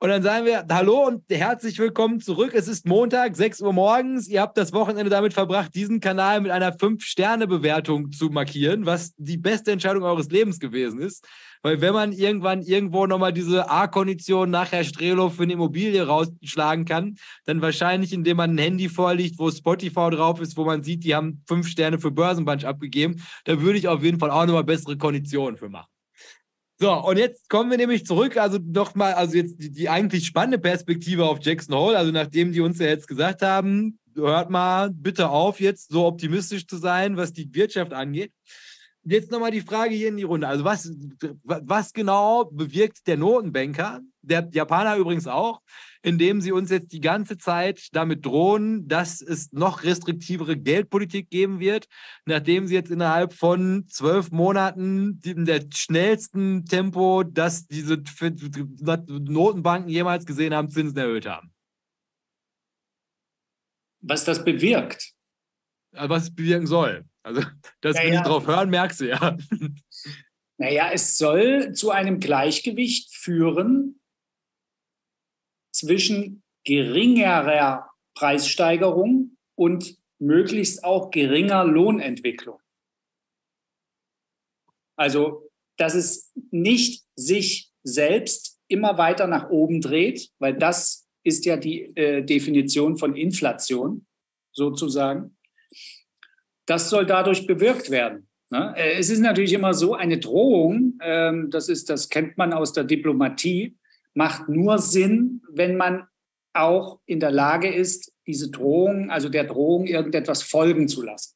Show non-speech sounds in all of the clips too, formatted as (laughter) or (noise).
Und dann sagen wir Hallo und herzlich willkommen zurück. Es ist Montag, 6 Uhr morgens. Ihr habt das Wochenende damit verbracht, diesen Kanal mit einer 5-Sterne-Bewertung zu markieren, was die beste Entscheidung eures Lebens gewesen ist. Weil wenn man irgendwann irgendwo nochmal diese A-Kondition nach Herr Strelo für eine Immobilie rausschlagen kann, dann wahrscheinlich, indem man ein Handy vorliegt, wo Spotify drauf ist, wo man sieht, die haben fünf Sterne für Börsenbunch abgegeben, da würde ich auf jeden Fall auch nochmal bessere Konditionen für machen. So, und jetzt kommen wir nämlich zurück, also nochmal, also jetzt die, die, eigentlich spannende Perspektive auf Jackson Hole, also nachdem die uns ja jetzt gesagt haben, hört mal bitte auf, jetzt so optimistisch zu sein, was die Wirtschaft angeht. Jetzt nochmal die Frage hier in die Runde. Also, was, was genau bewirkt der Notenbanker, der Japaner übrigens auch, indem sie uns jetzt die ganze Zeit damit drohen, dass es noch restriktivere Geldpolitik geben wird, nachdem sie jetzt innerhalb von zwölf Monaten in der schnellsten Tempo, dass diese Notenbanken jemals gesehen haben, Zinsen erhöht haben? Was das bewirkt? Was es bewirken soll. Also, dass naja. wir nicht drauf hören, merkst du ja. (laughs) Naja, es soll zu einem Gleichgewicht führen zwischen geringerer Preissteigerung und möglichst auch geringer Lohnentwicklung. Also, dass es nicht sich selbst immer weiter nach oben dreht, weil das ist ja die äh, Definition von Inflation sozusagen, das soll dadurch bewirkt werden. Ne? Äh, es ist natürlich immer so, eine Drohung, ähm, das, ist, das kennt man aus der Diplomatie, macht nur Sinn, wenn man auch in der Lage ist, diese Drohung, also der Drohung irgendetwas folgen zu lassen.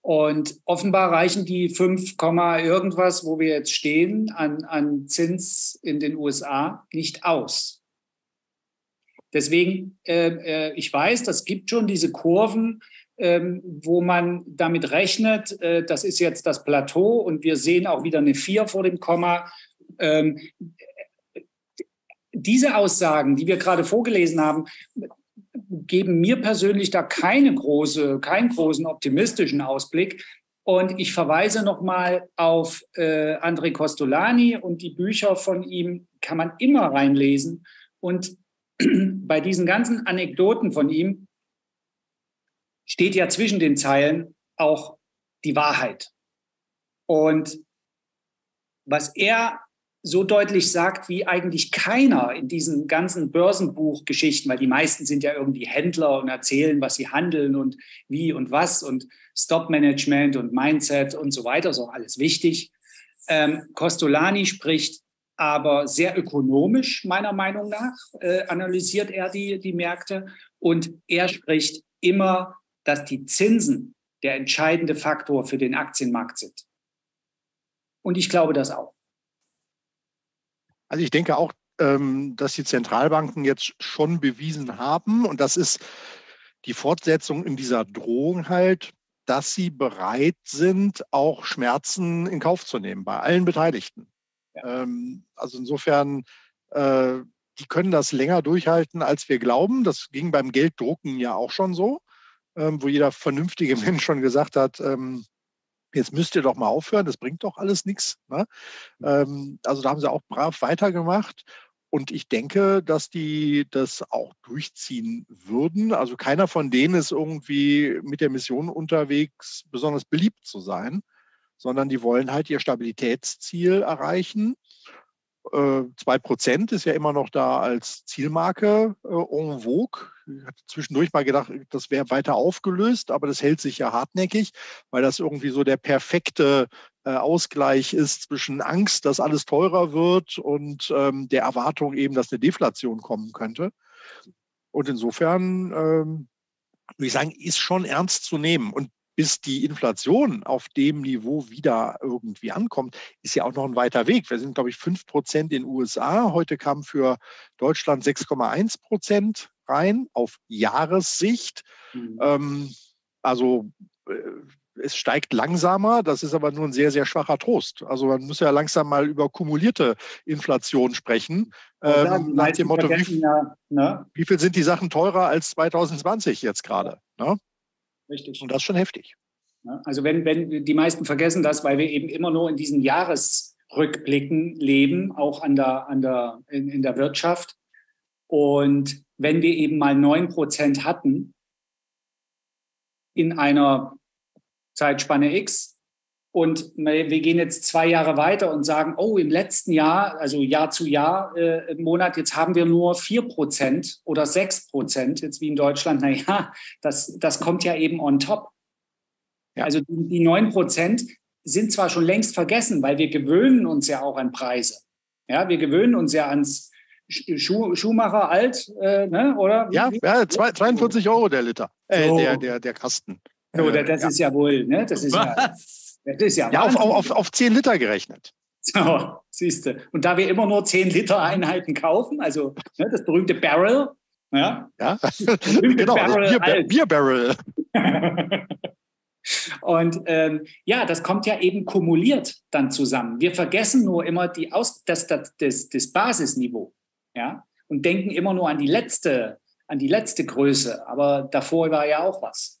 Und offenbar reichen die 5, irgendwas, wo wir jetzt stehen, an, an Zins in den USA nicht aus. Deswegen, äh, äh ich weiß, das gibt schon diese Kurven, ähm, wo man damit rechnet, äh, das ist jetzt das Plateau und wir sehen auch wieder eine 4 vor dem Komma. Ähm, diese Aussagen, die wir gerade vorgelesen haben, geben mir persönlich da keine große, keinen großen optimistischen Ausblick. Und ich verweise nochmal auf äh, André Costolani und die Bücher von ihm kann man immer reinlesen. Und (clears throat) bei diesen ganzen Anekdoten von ihm steht ja zwischen den Zeilen auch die Wahrheit. Und was er so deutlich sagt, wie eigentlich keiner in diesen ganzen Börsenbuchgeschichten, weil die meisten sind ja irgendwie Händler und erzählen, was sie handeln und wie und was und Stop-Management und Mindset und so weiter, ist auch alles wichtig. Ähm, Costolani spricht aber sehr ökonomisch, meiner Meinung nach, äh, analysiert er die, die Märkte und er spricht immer dass die Zinsen der entscheidende Faktor für den Aktienmarkt sind. Und ich glaube das auch. Also ich denke auch, ähm, dass die Zentralbanken jetzt schon bewiesen haben, und das ist die Fortsetzung in dieser Drohung halt, dass sie bereit sind, auch Schmerzen in Kauf zu nehmen bei allen Beteiligten. Ja. Ähm, also insofern äh, die können das länger durchhalten, als wir glauben. Das ging beim Gelddrucken ja auch schon so, ähm, wo jeder vernünftige (laughs) Mensch schon gesagt hat, jetzt müsst ihr doch mal aufhören, das bringt doch alles nichts. Ne? Ähm, also da haben sie auch brav weitergemacht. Und ich denke, dass die das auch durchziehen würden. Also keiner von denen ist irgendwie mit der Mission unterwegs, besonders beliebt zu sein, sondern die wollen halt ihr Stabilitätsziel erreichen. Äh, zwei Prozent ist ja immer noch da als Zielmarke äh, en vogue. Ich hatte zwischendurch mal gedacht, das wäre weiter aufgelöst, aber das hält sich ja hartnäckig, weil das irgendwie so der perfekte äh, Ausgleich ist zwischen Angst, dass alles teurer wird und ähm, der Erwartung eben, dass eine Deflation kommen könnte. Und insofern ähm, würde ich sagen, ist schon ernst zu nehmen. Und bis die Inflation auf dem Niveau wieder irgendwie ankommt, ist ja auch noch ein weiter Weg. Wir sind, glaube ich, 5 Prozent in den USA. Heute kam für Deutschland 6,1 Prozent rein auf Jahressicht. Mhm. Ähm, also äh, es steigt langsamer, das ist aber nur ein sehr, sehr schwacher Trost. Also man muss ja langsam mal über kumulierte Inflation sprechen. Ähm, nach dem Motto, wie, ja, ne? wie, viel sind die Sachen teurer als 2020 jetzt gerade? Ne? Richtig. Und das ist schon heftig. Also wenn, wenn die meisten vergessen das, weil wir eben immer nur in diesen Jahresrückblicken leben, auch an der, an der, in, in der Wirtschaft. Und wenn wir eben mal 9 Prozent hatten in einer Zeitspanne X und wir gehen jetzt zwei Jahre weiter und sagen, oh, im letzten Jahr, also Jahr zu Jahr äh, im Monat, jetzt haben wir nur 4 Prozent oder 6 Prozent, jetzt wie in Deutschland, naja, das, das kommt ja eben on top. Ja. Also die, 9 Prozent sind zwar schon längst vergessen, weil wir gewöhnen uns ja auch an Preise. Ja, wir gewöhnen uns ja ans Schuh, Schuhmacher alt, äh, ne, oder? Ja, ja, 42 Euro der Liter, äh, so. der, der, der Kasten. So, das ja. ist ja wohl, ne? Das ist Was? ja. Das ist ja, ja auf, auf, auf 10 Liter gerechnet. So, siehst du. Und da wir immer nur 10 Liter Einheiten kaufen, also ne, das berühmte Barrel, ja, ja. (laughs) genau, Barrel Bier, Bierbarrel. (laughs) Und ähm, ja, das kommt ja eben kumuliert dann zusammen. Wir vergessen nur immer die Aus das, das, das, das Basisniveau ja, und denken immer nur an die letzte, an die letzte Größe. Aber davor war ja auch was.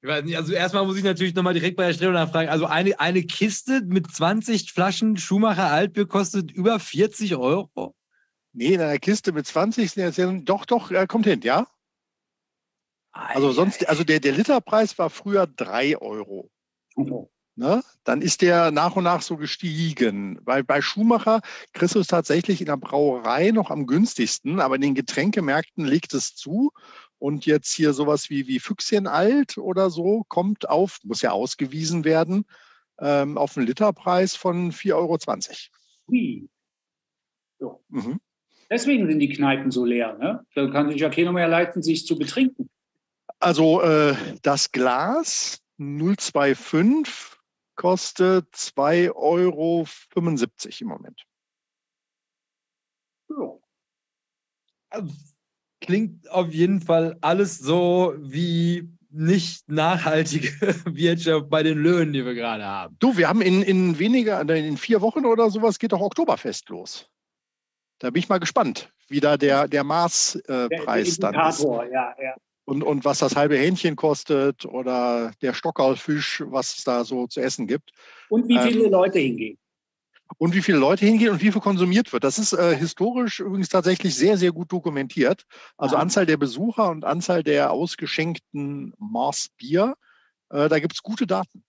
Ich weiß nicht, also erstmal muss ich natürlich nochmal direkt bei der Stelle nachfragen. Also eine, eine Kiste mit 20 Flaschen Schumacher Altbier kostet über 40 Euro? Nee, in einer Kiste mit 20 sind jetzt, doch, doch, er kommt hin, ja? Also sonst, also der, der Literpreis war früher 3 Euro. Oh. Ne? Dann ist der nach und nach so gestiegen. Weil bei Schumacher kriegst du es tatsächlich in der Brauerei noch am günstigsten, aber in den Getränkemärkten legt es zu. Und jetzt hier sowas wie, wie Füchschenalt oder so kommt auf, muss ja ausgewiesen werden, ähm, auf einen Literpreis von 4,20 Euro. So. Mhm. Deswegen sind die Kneipen so leer. Ne? Da kann sich ja keiner mehr leisten, sich zu betrinken. Also äh, das Glas 025 kostet 2,75 Euro im Moment. Ja. Also klingt auf jeden Fall alles so wie nicht nachhaltige (laughs) Wirtschaft bei den Löhnen, die wir gerade haben. Du, wir haben in, in weniger, in vier Wochen oder sowas geht doch Oktoberfest los. Da bin ich mal gespannt, wie da der, der Maßpreis äh, dann ist. Ja, ja. Und, und was das halbe Hähnchen kostet oder der Stockerlfisch, was es da so zu essen gibt. Und wie viele ähm, Leute hingehen und wie viele Leute hingehen und wie viel konsumiert wird. Das ist äh, historisch übrigens tatsächlich sehr, sehr gut dokumentiert. Also ja. Anzahl der Besucher und Anzahl der ausgeschenkten Mars Bier. Äh, da gibt es gute Daten.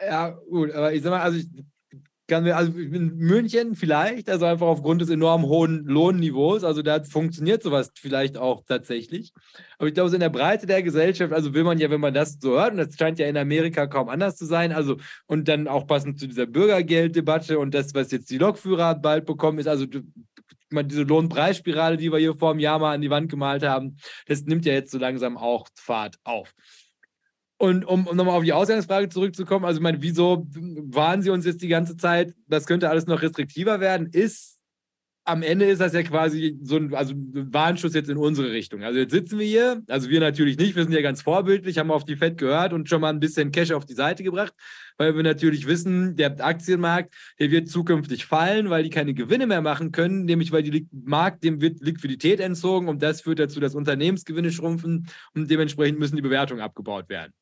Ja, gut, aber ich sag mal, also ich kann mir, also in München vielleicht, also einfach aufgrund des enorm hohen Lohnniveaus, also da funktioniert sowas vielleicht auch tatsächlich. Aber ich glaube, so in der Breite der Gesellschaft, also will man ja, wenn man das so hört, und das scheint ja in Amerika kaum anders zu sein, also und dann auch passend zu dieser Bürgergelddebatte und das, was jetzt die Lokführer bald bekommen, ist also diese Lohnpreisspirale, die wir hier vor einem Jahr mal an die Wand gemalt haben, das nimmt ja jetzt so langsam auch Fahrt auf. Und um, um nochmal auf die Ausgangsfrage zurückzukommen, also ich meine, wieso waren Sie uns jetzt die ganze Zeit, das könnte alles noch restriktiver werden, ist am Ende ist das ja quasi so ein, also ein Warnschuss jetzt in unsere Richtung. Also jetzt sitzen wir hier, also wir natürlich nicht, wir sind ja ganz vorbildlich, haben auf die FED gehört und schon mal ein bisschen Cash auf die Seite gebracht, weil wir natürlich wissen, der Aktienmarkt, der wird zukünftig fallen, weil die keine Gewinne mehr machen können, nämlich weil die Markt, dem wird Liquidität entzogen und das führt dazu, dass Unternehmensgewinne schrumpfen und dementsprechend müssen die Bewertungen abgebaut werden.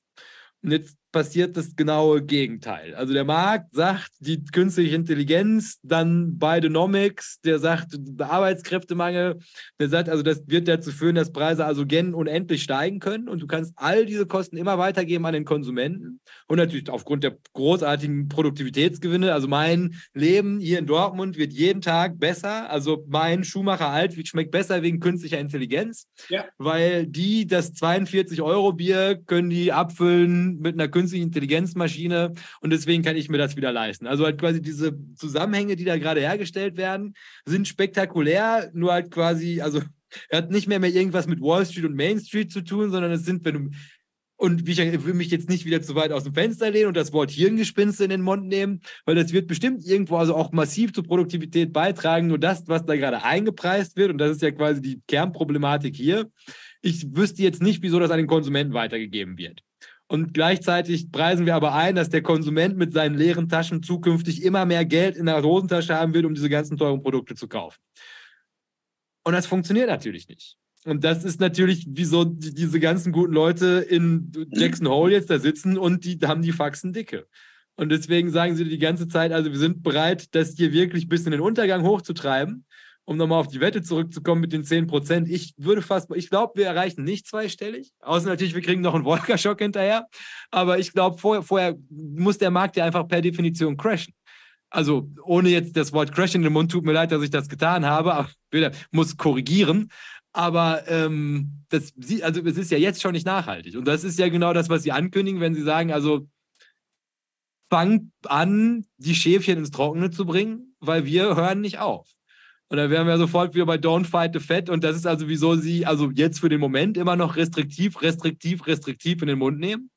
Und jetzt passiert das genaue Gegenteil. Also der Markt sagt, die künstliche Intelligenz, dann Bidenomics, der sagt Arbeitskräftemangel, der sagt, also das wird dazu führen, dass Preise also gen unendlich steigen können und du kannst all diese Kosten immer weitergeben an den Konsumenten und natürlich aufgrund der großartigen Produktivitätsgewinne. Also mein Leben hier in Dortmund wird jeden Tag besser. Also mein Schuhmacher alt schmeckt besser wegen künstlicher Intelligenz, ja. weil die das 42 Euro Bier können die abfüllen mit einer künstlichen künstliche Intelligenzmaschine und deswegen kann ich mir das wieder leisten. Also halt quasi diese Zusammenhänge, die da gerade hergestellt werden, sind spektakulär, nur halt quasi, also (laughs) hat nicht mehr, mehr irgendwas mit Wall Street und Main Street zu tun, sondern es sind, wenn du und ich will mich jetzt nicht wieder zu weit aus dem Fenster lehnen und das Wort Hirngespinste in den Mund nehmen, weil das wird bestimmt irgendwo also auch massiv zur Produktivität beitragen. Nur das, was da gerade eingepreist wird, und das ist ja quasi die Kernproblematik hier, ich wüsste jetzt nicht, wieso das an den Konsumenten weitergegeben wird. Und gleichzeitig preisen wir aber ein, dass der Konsument mit seinen leeren Taschen zukünftig immer mehr Geld in der Hosentasche haben wird, um diese ganzen teuren Produkte zu kaufen. Und das funktioniert natürlich nicht. Und das ist natürlich, wieso diese ganzen guten Leute in Jackson Hole jetzt da sitzen und die haben die Faxen dicke. Und deswegen sagen sie die ganze Zeit, also wir sind bereit, das hier wirklich bis in den Untergang hochzutreiben um nochmal auf die Wette zurückzukommen mit den 10 Prozent, ich würde fast, ich glaube, wir erreichen nicht zweistellig. Außer natürlich, wir kriegen noch einen Wolkerschock hinterher. Aber ich glaube, vorher, vorher muss der Markt ja einfach per Definition crashen. Also, ohne jetzt das Wort crashen in den Mund, tut mir leid, dass ich das getan habe, aber (laughs) muss korrigieren. Aber ähm, das, also es ist ja jetzt schon nicht nachhaltig. Und das ist ja genau das, was Sie ankündigen, wenn Sie sagen, also fangt an, die Schäfchen ins Trockene zu bringen, weil wir hören nicht auf. Und dann wären wir sofort wieder bei Don't Fight the Fat. Und das ist also, wieso sie also jetzt für den Moment immer noch restriktiv, restriktiv, restriktiv in den Mund nehmen,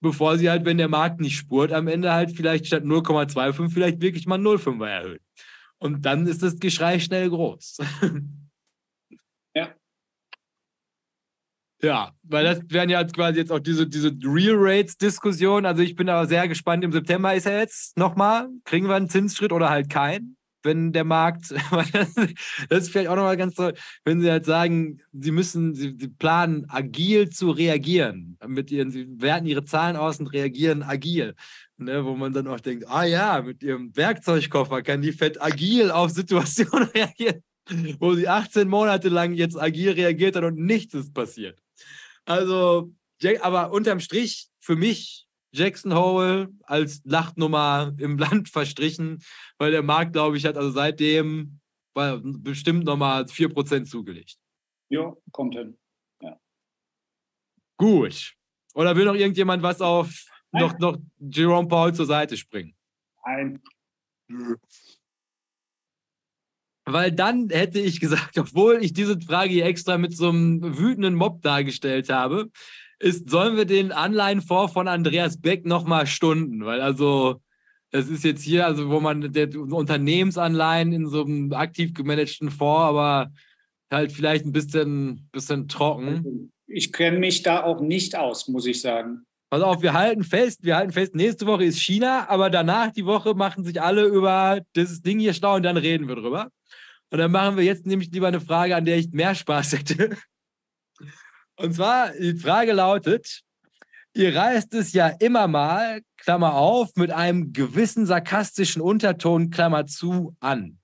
bevor sie halt, wenn der Markt nicht spurt, am Ende halt vielleicht statt 0,25 vielleicht wirklich mal 0,5er erhöhen. Und dann ist das Geschrei schnell groß. Ja. Ja, weil das wären ja quasi jetzt auch diese, diese Real Rates-Diskussion. Also ich bin aber sehr gespannt. Im September ist er jetzt nochmal. Kriegen wir einen Zinsschritt oder halt keinen? Wenn der Markt, (laughs) das ist vielleicht auch nochmal ganz toll, wenn Sie halt sagen, Sie müssen, Sie, Sie, planen agil zu reagieren, mit Ihren, Sie werten Ihre Zahlen aus und reagieren agil. Ne, wo man dann auch denkt, ah ja, mit Ihrem Werkzeugkoffer kann die Fett agil auf Situationen (laughs) reagieren, wo sie 18 Monate lang jetzt agil reagiert hat und nichts ist passiert. Also, aber unterm Strich, für mich Jackson Hole als Lachtnummer im (laughs) Land verstrichen, weil der Markt, glaube ich, hat also seitdem bestimmt nochmal 4% zugelegt. Ja, kommt hin. Ja. Gut. Oder will noch irgendjemand was auf noch, noch Jerome Paul zur Seite springen? Nein. Weil dann hätte ich gesagt, (laughs) obwohl ich diese Frage hier extra mit so einem wütenden Mob dargestellt habe, ist, sollen wir den Anleihenfonds von Andreas Beck nochmal stunden? Weil also, das ist jetzt hier, also wo man der Unternehmensanleihen in so einem aktiv gemanagten Fonds, aber halt vielleicht ein bisschen, bisschen trocken. Ich kenne mich da auch nicht aus, muss ich sagen. Pass auf, wir halten fest, wir halten fest, nächste Woche ist China, aber danach die Woche machen sich alle über dieses Ding hier schlau und dann reden wir drüber. Und dann machen wir jetzt nämlich lieber eine Frage, an der ich mehr Spaß hätte. Und zwar, die Frage lautet, ihr reißt es ja immer mal, Klammer auf, mit einem gewissen sarkastischen Unterton, Klammer zu, an.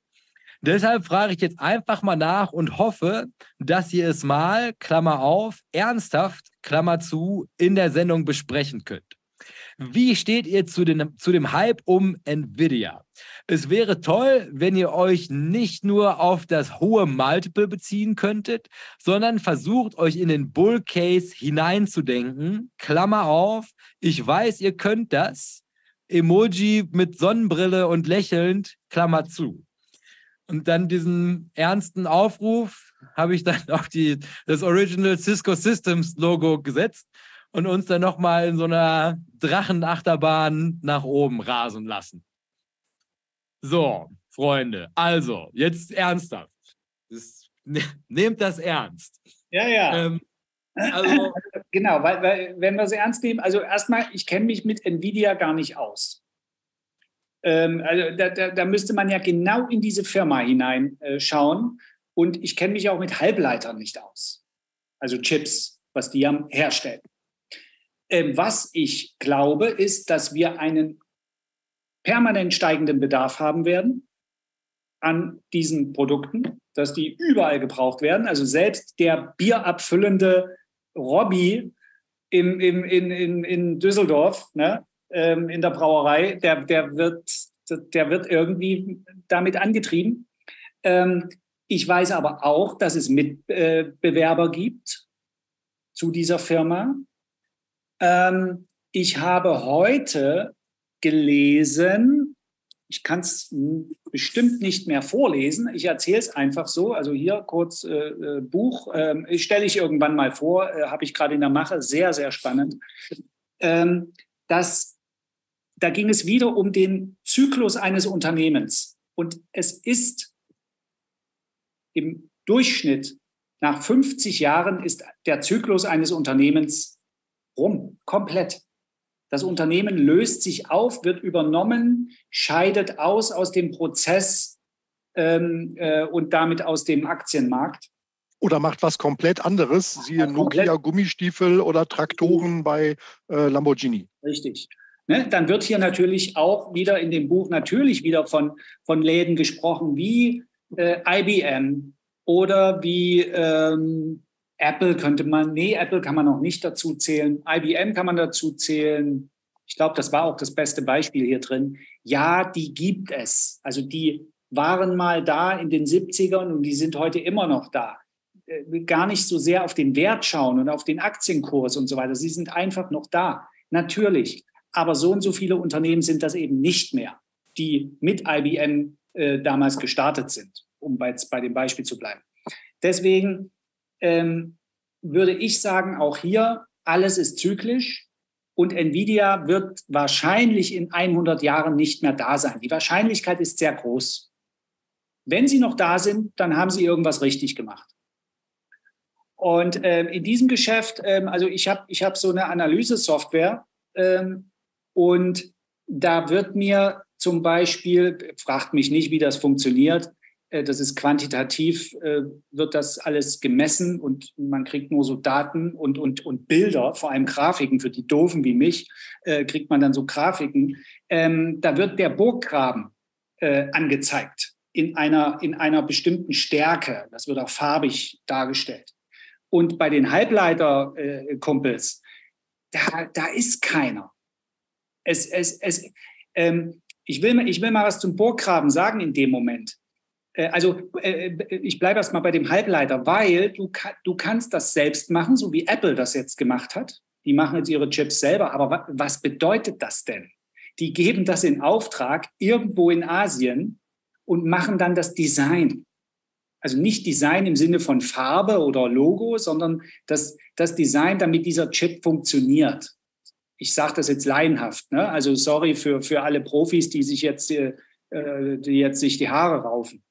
Deshalb frage ich jetzt einfach mal nach und hoffe, dass ihr es mal, Klammer auf, ernsthaft, Klammer zu, in der Sendung besprechen könnt. Wie steht ihr zu, den, zu dem Hype um Nvidia? Es wäre toll, wenn ihr euch nicht nur auf das hohe Multiple beziehen könntet, sondern versucht euch in den Bull Case hineinzudenken. Klammer auf, ich weiß, ihr könnt das. Emoji mit Sonnenbrille und lächelnd, Klammer zu. Und dann diesen ernsten Aufruf habe ich dann (laughs) auf die, das Original Cisco Systems Logo gesetzt und uns dann nochmal in so einer Drachenachterbahn nach oben rasen lassen. So, Freunde, also, jetzt ernsthaft. Das, ne, nehmt das ernst. Ja, ja. Ähm, also, (laughs) genau, weil, weil, wenn wir es ernst nehmen, also erstmal, ich kenne mich mit Nvidia gar nicht aus. Ähm, also da, da, da, müsste man ja genau in diese Firma hineinschauen. Äh, und ich kenne mich auch mit Halbleitern nicht aus. Also Chips, was die herstellen. Ähm, was ich glaube, ist, dass wir einen permanent steigenden Bedarf haben werden an diesen Produkten, dass die überall gebraucht werden. Also selbst der bierabfüllende Robby im, im, in, in, in Düsseldorf, ne, ähm, in der Brauerei, der, der, wird, der wird irgendwie damit angetrieben. Ähm, ich weiß aber auch, dass es Mitbewerber gibt zu dieser Firma. Ähm, ich habe heute gelesen, ich kann es bestimmt nicht mehr vorlesen, ich erzähle es einfach so, also hier kurz äh, äh Buch, äh, stelle ich irgendwann mal vor, äh, habe ich gerade in der Mache, sehr, sehr spannend. Ähm, dass, da ging es wieder um den Zyklus eines Unternehmens. Und es ist im Durchschnitt nach 50 Jahren ist der Zyklus eines Unternehmens rum, komplett. Das Unternehmen löst sich auf, wird übernommen, scheidet aus aus dem Prozess ähm, äh, und damit aus dem Aktienmarkt. Oder macht was komplett anderes, siehe Nokia Gummistiefel oder Traktoren bei äh, Lamborghini. Richtig. Ne? Dann wird hier natürlich auch wieder in dem Buch natürlich wieder von, von Läden gesprochen wie äh, IBM oder wie ähm, Apple könnte man, nee, Apple kann man noch nicht dazu zählen. IBM kann man dazu zählen. Ich glaube, das war auch das beste Beispiel hier drin. Ja, die gibt es. Also die waren mal da in den 70ern und die sind heute immer noch da. Äh, gar nicht so sehr auf den Wert schauen und auf den Aktienkurs und so weiter. Sie sind einfach noch da. Natürlich. Aber so und so viele Unternehmen sind das eben nicht mehr, die mit IBM äh, damals gestartet sind, um bei, bei dem Beispiel zu bleiben. Deswegen ähm, würde ich sagen, auch hier, alles ist zyklisch und Nvidia wird wahrscheinlich in 100 Jahren nicht mehr da sein. Die Wahrscheinlichkeit ist sehr groß. Wenn sie noch da sind, dann haben sie irgendwas richtig gemacht. Und äh, in diesem Geschäft, ähm, also ich habe ich hab so eine Analyse-Software ähm, und da wird mir zum Beispiel, fragt mich nicht, wie das funktioniert, das ist quantitativ, äh, wird das alles gemessen und man kriegt nur so Daten und, und, und Bilder, vor allem Grafiken für die Doofen wie mich, äh, kriegt man dann so Grafiken. Ähm, da wird der Burggraben angezeigt in einer, in einer bestimmten Stärke. Das wird auch farbig dargestellt. Und bei den Halbleiter-Kumpels, da, da ist keiner. Es, es, es, ähm, ich, will, ich will mal was zum Burggraben sagen in dem Moment. Äh, also äh, äh, ich bleibe erstmal bei dem Halbleiter, weil du, du kannst das selbst machen, so wie Apple das jetzt gemacht hat. Die machen jetzt ihre Chips selber. Aber was bedeutet das denn? Die geben das in Auftrag irgendwo in Asien und machen dann das Design. Also nicht Design im Sinne von Farbe oder Logo, sondern das, das Design, damit dieser Chip funktioniert. Ich sage das jetzt laienhaft. Ne? Also sorry für, für alle Profis, die sich jetzt, äh, die jetzt sich die Haare raufen.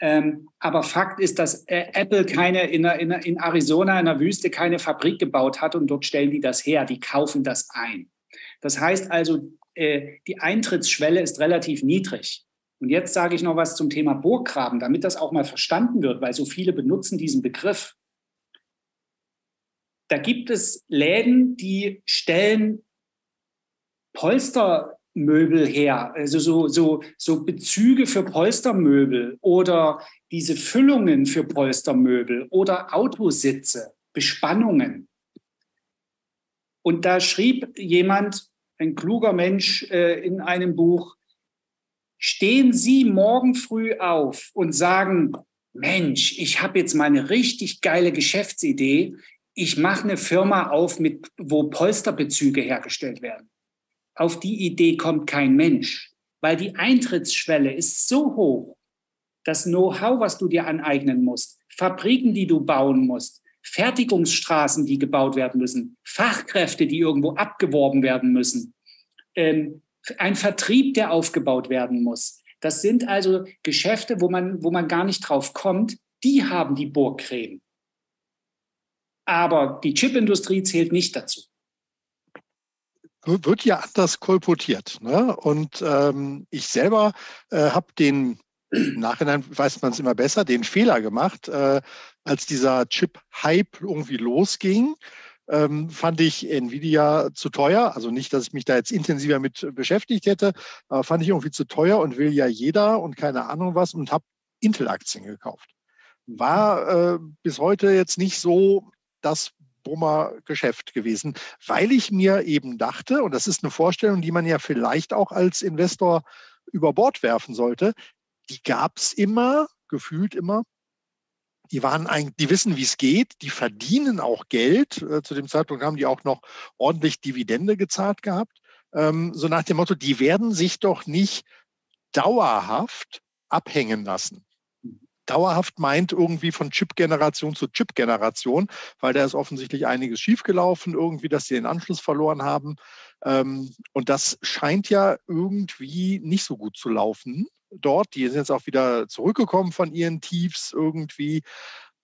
Ähm, aber Fakt ist, dass äh, Apple keine in, in, in, Arizona in der Wüste keine Fabrik gebaut hat und dort stellen die das her. Die kaufen das ein. Das heißt also, äh, die Eintrittsschwelle ist relativ niedrig. Und jetzt sage ich noch was zum Thema Burggraben, damit das auch mal verstanden wird, weil so viele benutzen diesen Begriff. Da gibt es Läden, die stellen Polster Möbel her, also so, so, so Bezüge für Polstermöbel oder diese Füllungen für Polstermöbel oder Autositze, Bespannungen. Und da schrieb jemand, ein kluger Mensch äh, in einem Buch, stehen Sie morgen früh auf und sagen, Mensch, ich habe jetzt mal eine richtig geile Geschäftsidee. Ich mache eine Firma auf, mit, wo Polsterbezüge hergestellt werden. Auf die Idee kommt kein Mensch, weil die Eintrittsschwelle ist so hoch. Das Know-how, was du dir aneignen musst, Fabriken, die du bauen musst, Fertigungsstraßen, die gebaut werden müssen, Fachkräfte, die irgendwo abgeworben werden müssen, ähm, ein Vertrieb, der aufgebaut werden muss. Das sind also Geschäfte, wo man, wo man gar nicht drauf kommt. Die haben die Burgcreme. Aber die Chipindustrie zählt nicht dazu. Wird ja anders kolportiert. Ne? Und ähm, ich selber äh, habe den im Nachhinein weiß man es immer besser, den Fehler gemacht, äh, als dieser Chip-Hype irgendwie losging. Ähm, fand ich Nvidia zu teuer. Also nicht, dass ich mich da jetzt intensiver mit beschäftigt hätte, aber fand ich irgendwie zu teuer und will ja jeder und keine Ahnung was und habe Intel-Aktien gekauft. War äh, bis heute jetzt nicht so das Brummer-Geschäft gewesen, weil ich mir eben dachte, und das ist eine Vorstellung, die man ja vielleicht auch als Investor über Bord werfen sollte, die gab es immer, gefühlt immer. Die waren eigentlich, die wissen, wie es geht, die verdienen auch Geld. Äh, zu dem Zeitpunkt haben die auch noch ordentlich Dividende gezahlt gehabt. Ähm, so nach dem Motto, die werden sich doch nicht dauerhaft abhängen lassen. Dauerhaft meint irgendwie von Chip-Generation zu Chip-Generation, weil da ist offensichtlich einiges schiefgelaufen, irgendwie, dass sie den Anschluss verloren haben. Ähm, und das scheint ja irgendwie nicht so gut zu laufen dort. Die sind jetzt auch wieder zurückgekommen von ihren Tiefs irgendwie.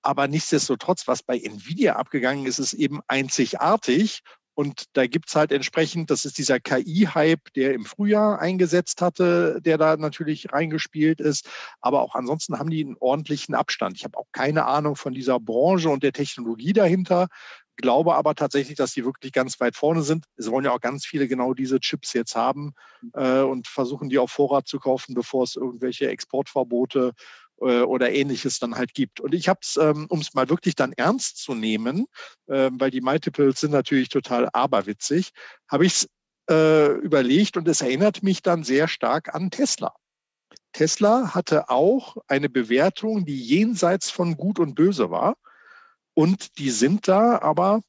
Aber nichtsdestotrotz, was bei Nvidia abgegangen ist, ist eben einzigartig. Und da gibt es halt entsprechend, das ist dieser KI-Hype, der im Frühjahr eingesetzt hatte, der da natürlich reingespielt ist. Aber auch ansonsten haben die einen ordentlichen Abstand. Ich habe auch keine Ahnung von dieser Branche und der Technologie dahinter glaube aber tatsächlich, dass die wirklich ganz weit vorne sind. Es wollen ja auch ganz viele genau diese Chips jetzt haben äh, und versuchen die auf Vorrat zu kaufen, bevor es irgendwelche Exportverbote äh, oder ähnliches dann halt gibt. Und ich habe es, ähm, um es mal wirklich dann ernst zu nehmen, äh, weil die Multiples sind natürlich total aberwitzig, habe ich es äh, überlegt und es erinnert mich dann sehr stark an Tesla. Tesla hatte auch eine Bewertung, die jenseits von Gut und Böse war. Und die sind da aber,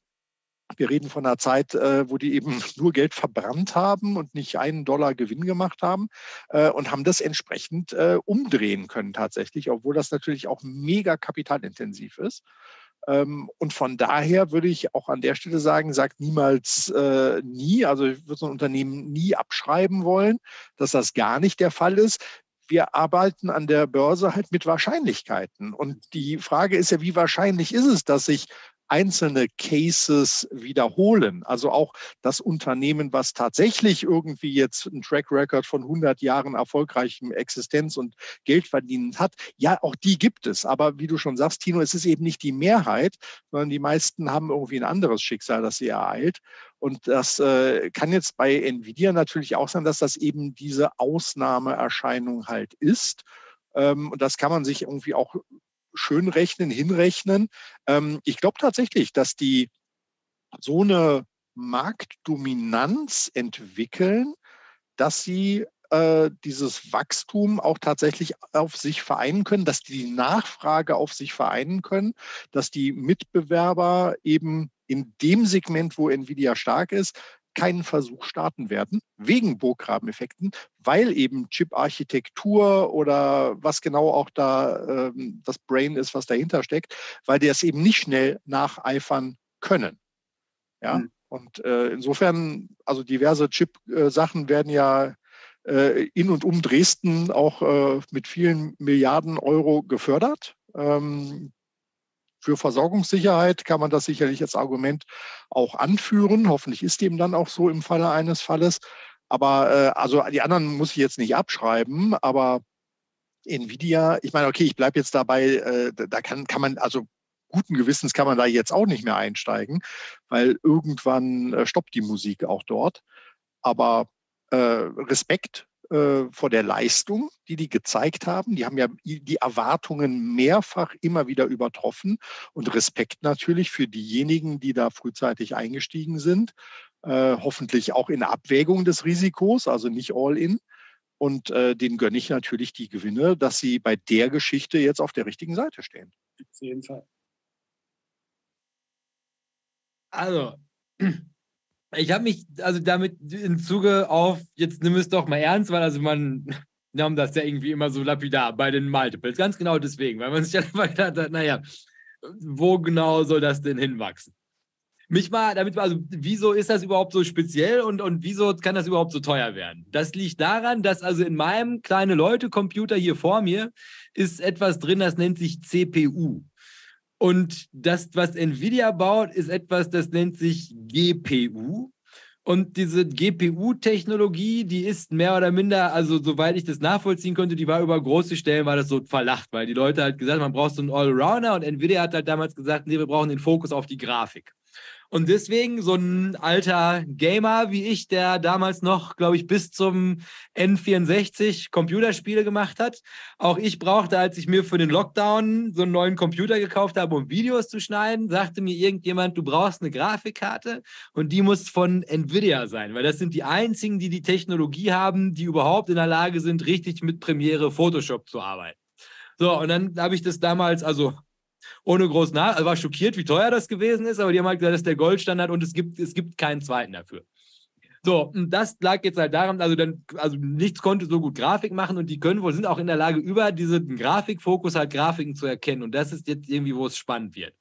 wir reden von einer Zeit, äh, wo die eben (laughs) nur Geld verbrannt haben und nicht einen Dollar Gewinn gemacht haben äh, und haben das entsprechend äh, umdrehen können tatsächlich, obwohl das natürlich auch mega kapitalintensiv ist. Ähm, und von daher würde ich auch an der Stelle sagen, sagt niemals äh, nie. Also ich würde so ein Unternehmen nie abschreiben wollen, dass das gar nicht der Fall ist wir arbeiten an der Börse halt mit Wahrscheinlichkeiten. Und die Frage ist ja, wie wahrscheinlich ist es, dass sich einzelne Cases wiederholen. Also auch das Unternehmen, was tatsächlich irgendwie jetzt einen Track Record von 100 Jahren erfolgreichem Existenz und Geldverdienen hat, ja, auch die gibt es. Aber wie du schon sagst, Tino, es ist eben nicht die Mehrheit, sondern die meisten haben irgendwie ein anderes Schicksal, das sie ereilt. Und das äh, kann jetzt bei Nvidia natürlich auch sein, dass das eben diese Ausnahmeerscheinung halt ist. Ähm, und das kann man sich irgendwie auch schön rechnen, hinrechnen. Ähm, ich glaube tatsächlich, dass die so eine Marktdominanz entwickeln, dass sie äh, dieses Wachstum auch tatsächlich auf sich vereinen können, dass die Nachfrage auf sich vereinen können, dass die Mitbewerber eben in dem Segment, wo Nvidia stark ist, keinen Versuch starten werden, wegen Burggrabeneffekten, weil eben Chip-Architektur oder was genau auch da ähm, das Brain ist, was dahinter steckt, weil die es eben nicht schnell nacheifern können. Ja, mhm. und äh, insofern, also diverse Chip-Sachen werden ja äh, in und um Dresden auch äh, mit vielen Milliarden Euro gefördert. Ähm, für Versorgungssicherheit kann man das sicherlich als Argument auch anführen. Hoffentlich ist dem dann auch so im Falle eines Falles. Aber äh, also die anderen muss ich jetzt nicht abschreiben, aber Nvidia, ich meine, okay, ich bleibe jetzt dabei, äh, da kann, kann man, also guten Gewissens kann man da jetzt auch nicht mehr einsteigen, weil irgendwann äh, stoppt die Musik auch dort. Aber äh, Respekt vor der Leistung, die die gezeigt haben. Die haben ja die Erwartungen mehrfach immer wieder übertroffen und Respekt natürlich für diejenigen, die da frühzeitig eingestiegen sind. Äh, hoffentlich auch in Abwägung des Risikos, also nicht all in. Und äh, denen gönne ich natürlich die Gewinne, dass sie bei der Geschichte jetzt auf der richtigen Seite stehen. Auf jeden Fall. Also, (clears throat) ich habe mich also damit in Zuge auf, jetzt nimm es doch mal ernst, weil also man (laughs) nahm das ja irgendwie immer so lapidar bei den Multiples. Ganz genau deswegen, weil man sich ja (laughs) gedacht hat, naja, wo genau soll das denn hinwachsen? mich mal, damit, also wieso ist das überhaupt so speziell und, und wieso kann das überhaupt so teuer werden? Das liegt daran, dass also in meinem kleine Leute-Computer hier vor mir ist etwas drin, das nennt sich CPU. Und das, was Nvidia baut, ist etwas, das nennt sich GPU. Und diese GPU-Technologie, die ist mehr oder minder, also soweit ich das nachvollziehen konnte, die war über große Stellen, war das so verlacht, weil die Leute halt gesagt man braucht so einen Allrounder und Nvidia hat halt damals gesagt, nee, wir brauchen den Fokus auf die Grafik. Und deswegen so ein alter Gamer wie ich, der damals noch, glaube ich, bis zum N64 Computerspiele gemacht hat. Auch ich brauchte, als ich mir für den Lockdown so einen neuen Computer gekauft habe, um Videos zu schneiden, sagte mir irgendjemand, du brauchst eine Grafikkarte und die muss von Nvidia sein, weil das sind die einzigen, die die Technologie haben, die überhaupt in der Lage sind, richtig mit Premiere Photoshop zu arbeiten. So, und dann habe ich das damals, also ohne groß nach. Also war schockiert, wie teuer das gewesen ist, aber die haben halt gesagt, das ist der Goldstandard und es gibt, es gibt keinen zweiten dafür. So, und das lag jetzt halt daran, also dann, also nichts konnte so gut Grafik machen und die können wohl, sind auch in der Lage, über diesen Grafikfokus halt Grafiken zu erkennen. Und das ist jetzt irgendwie, wo es spannend wird.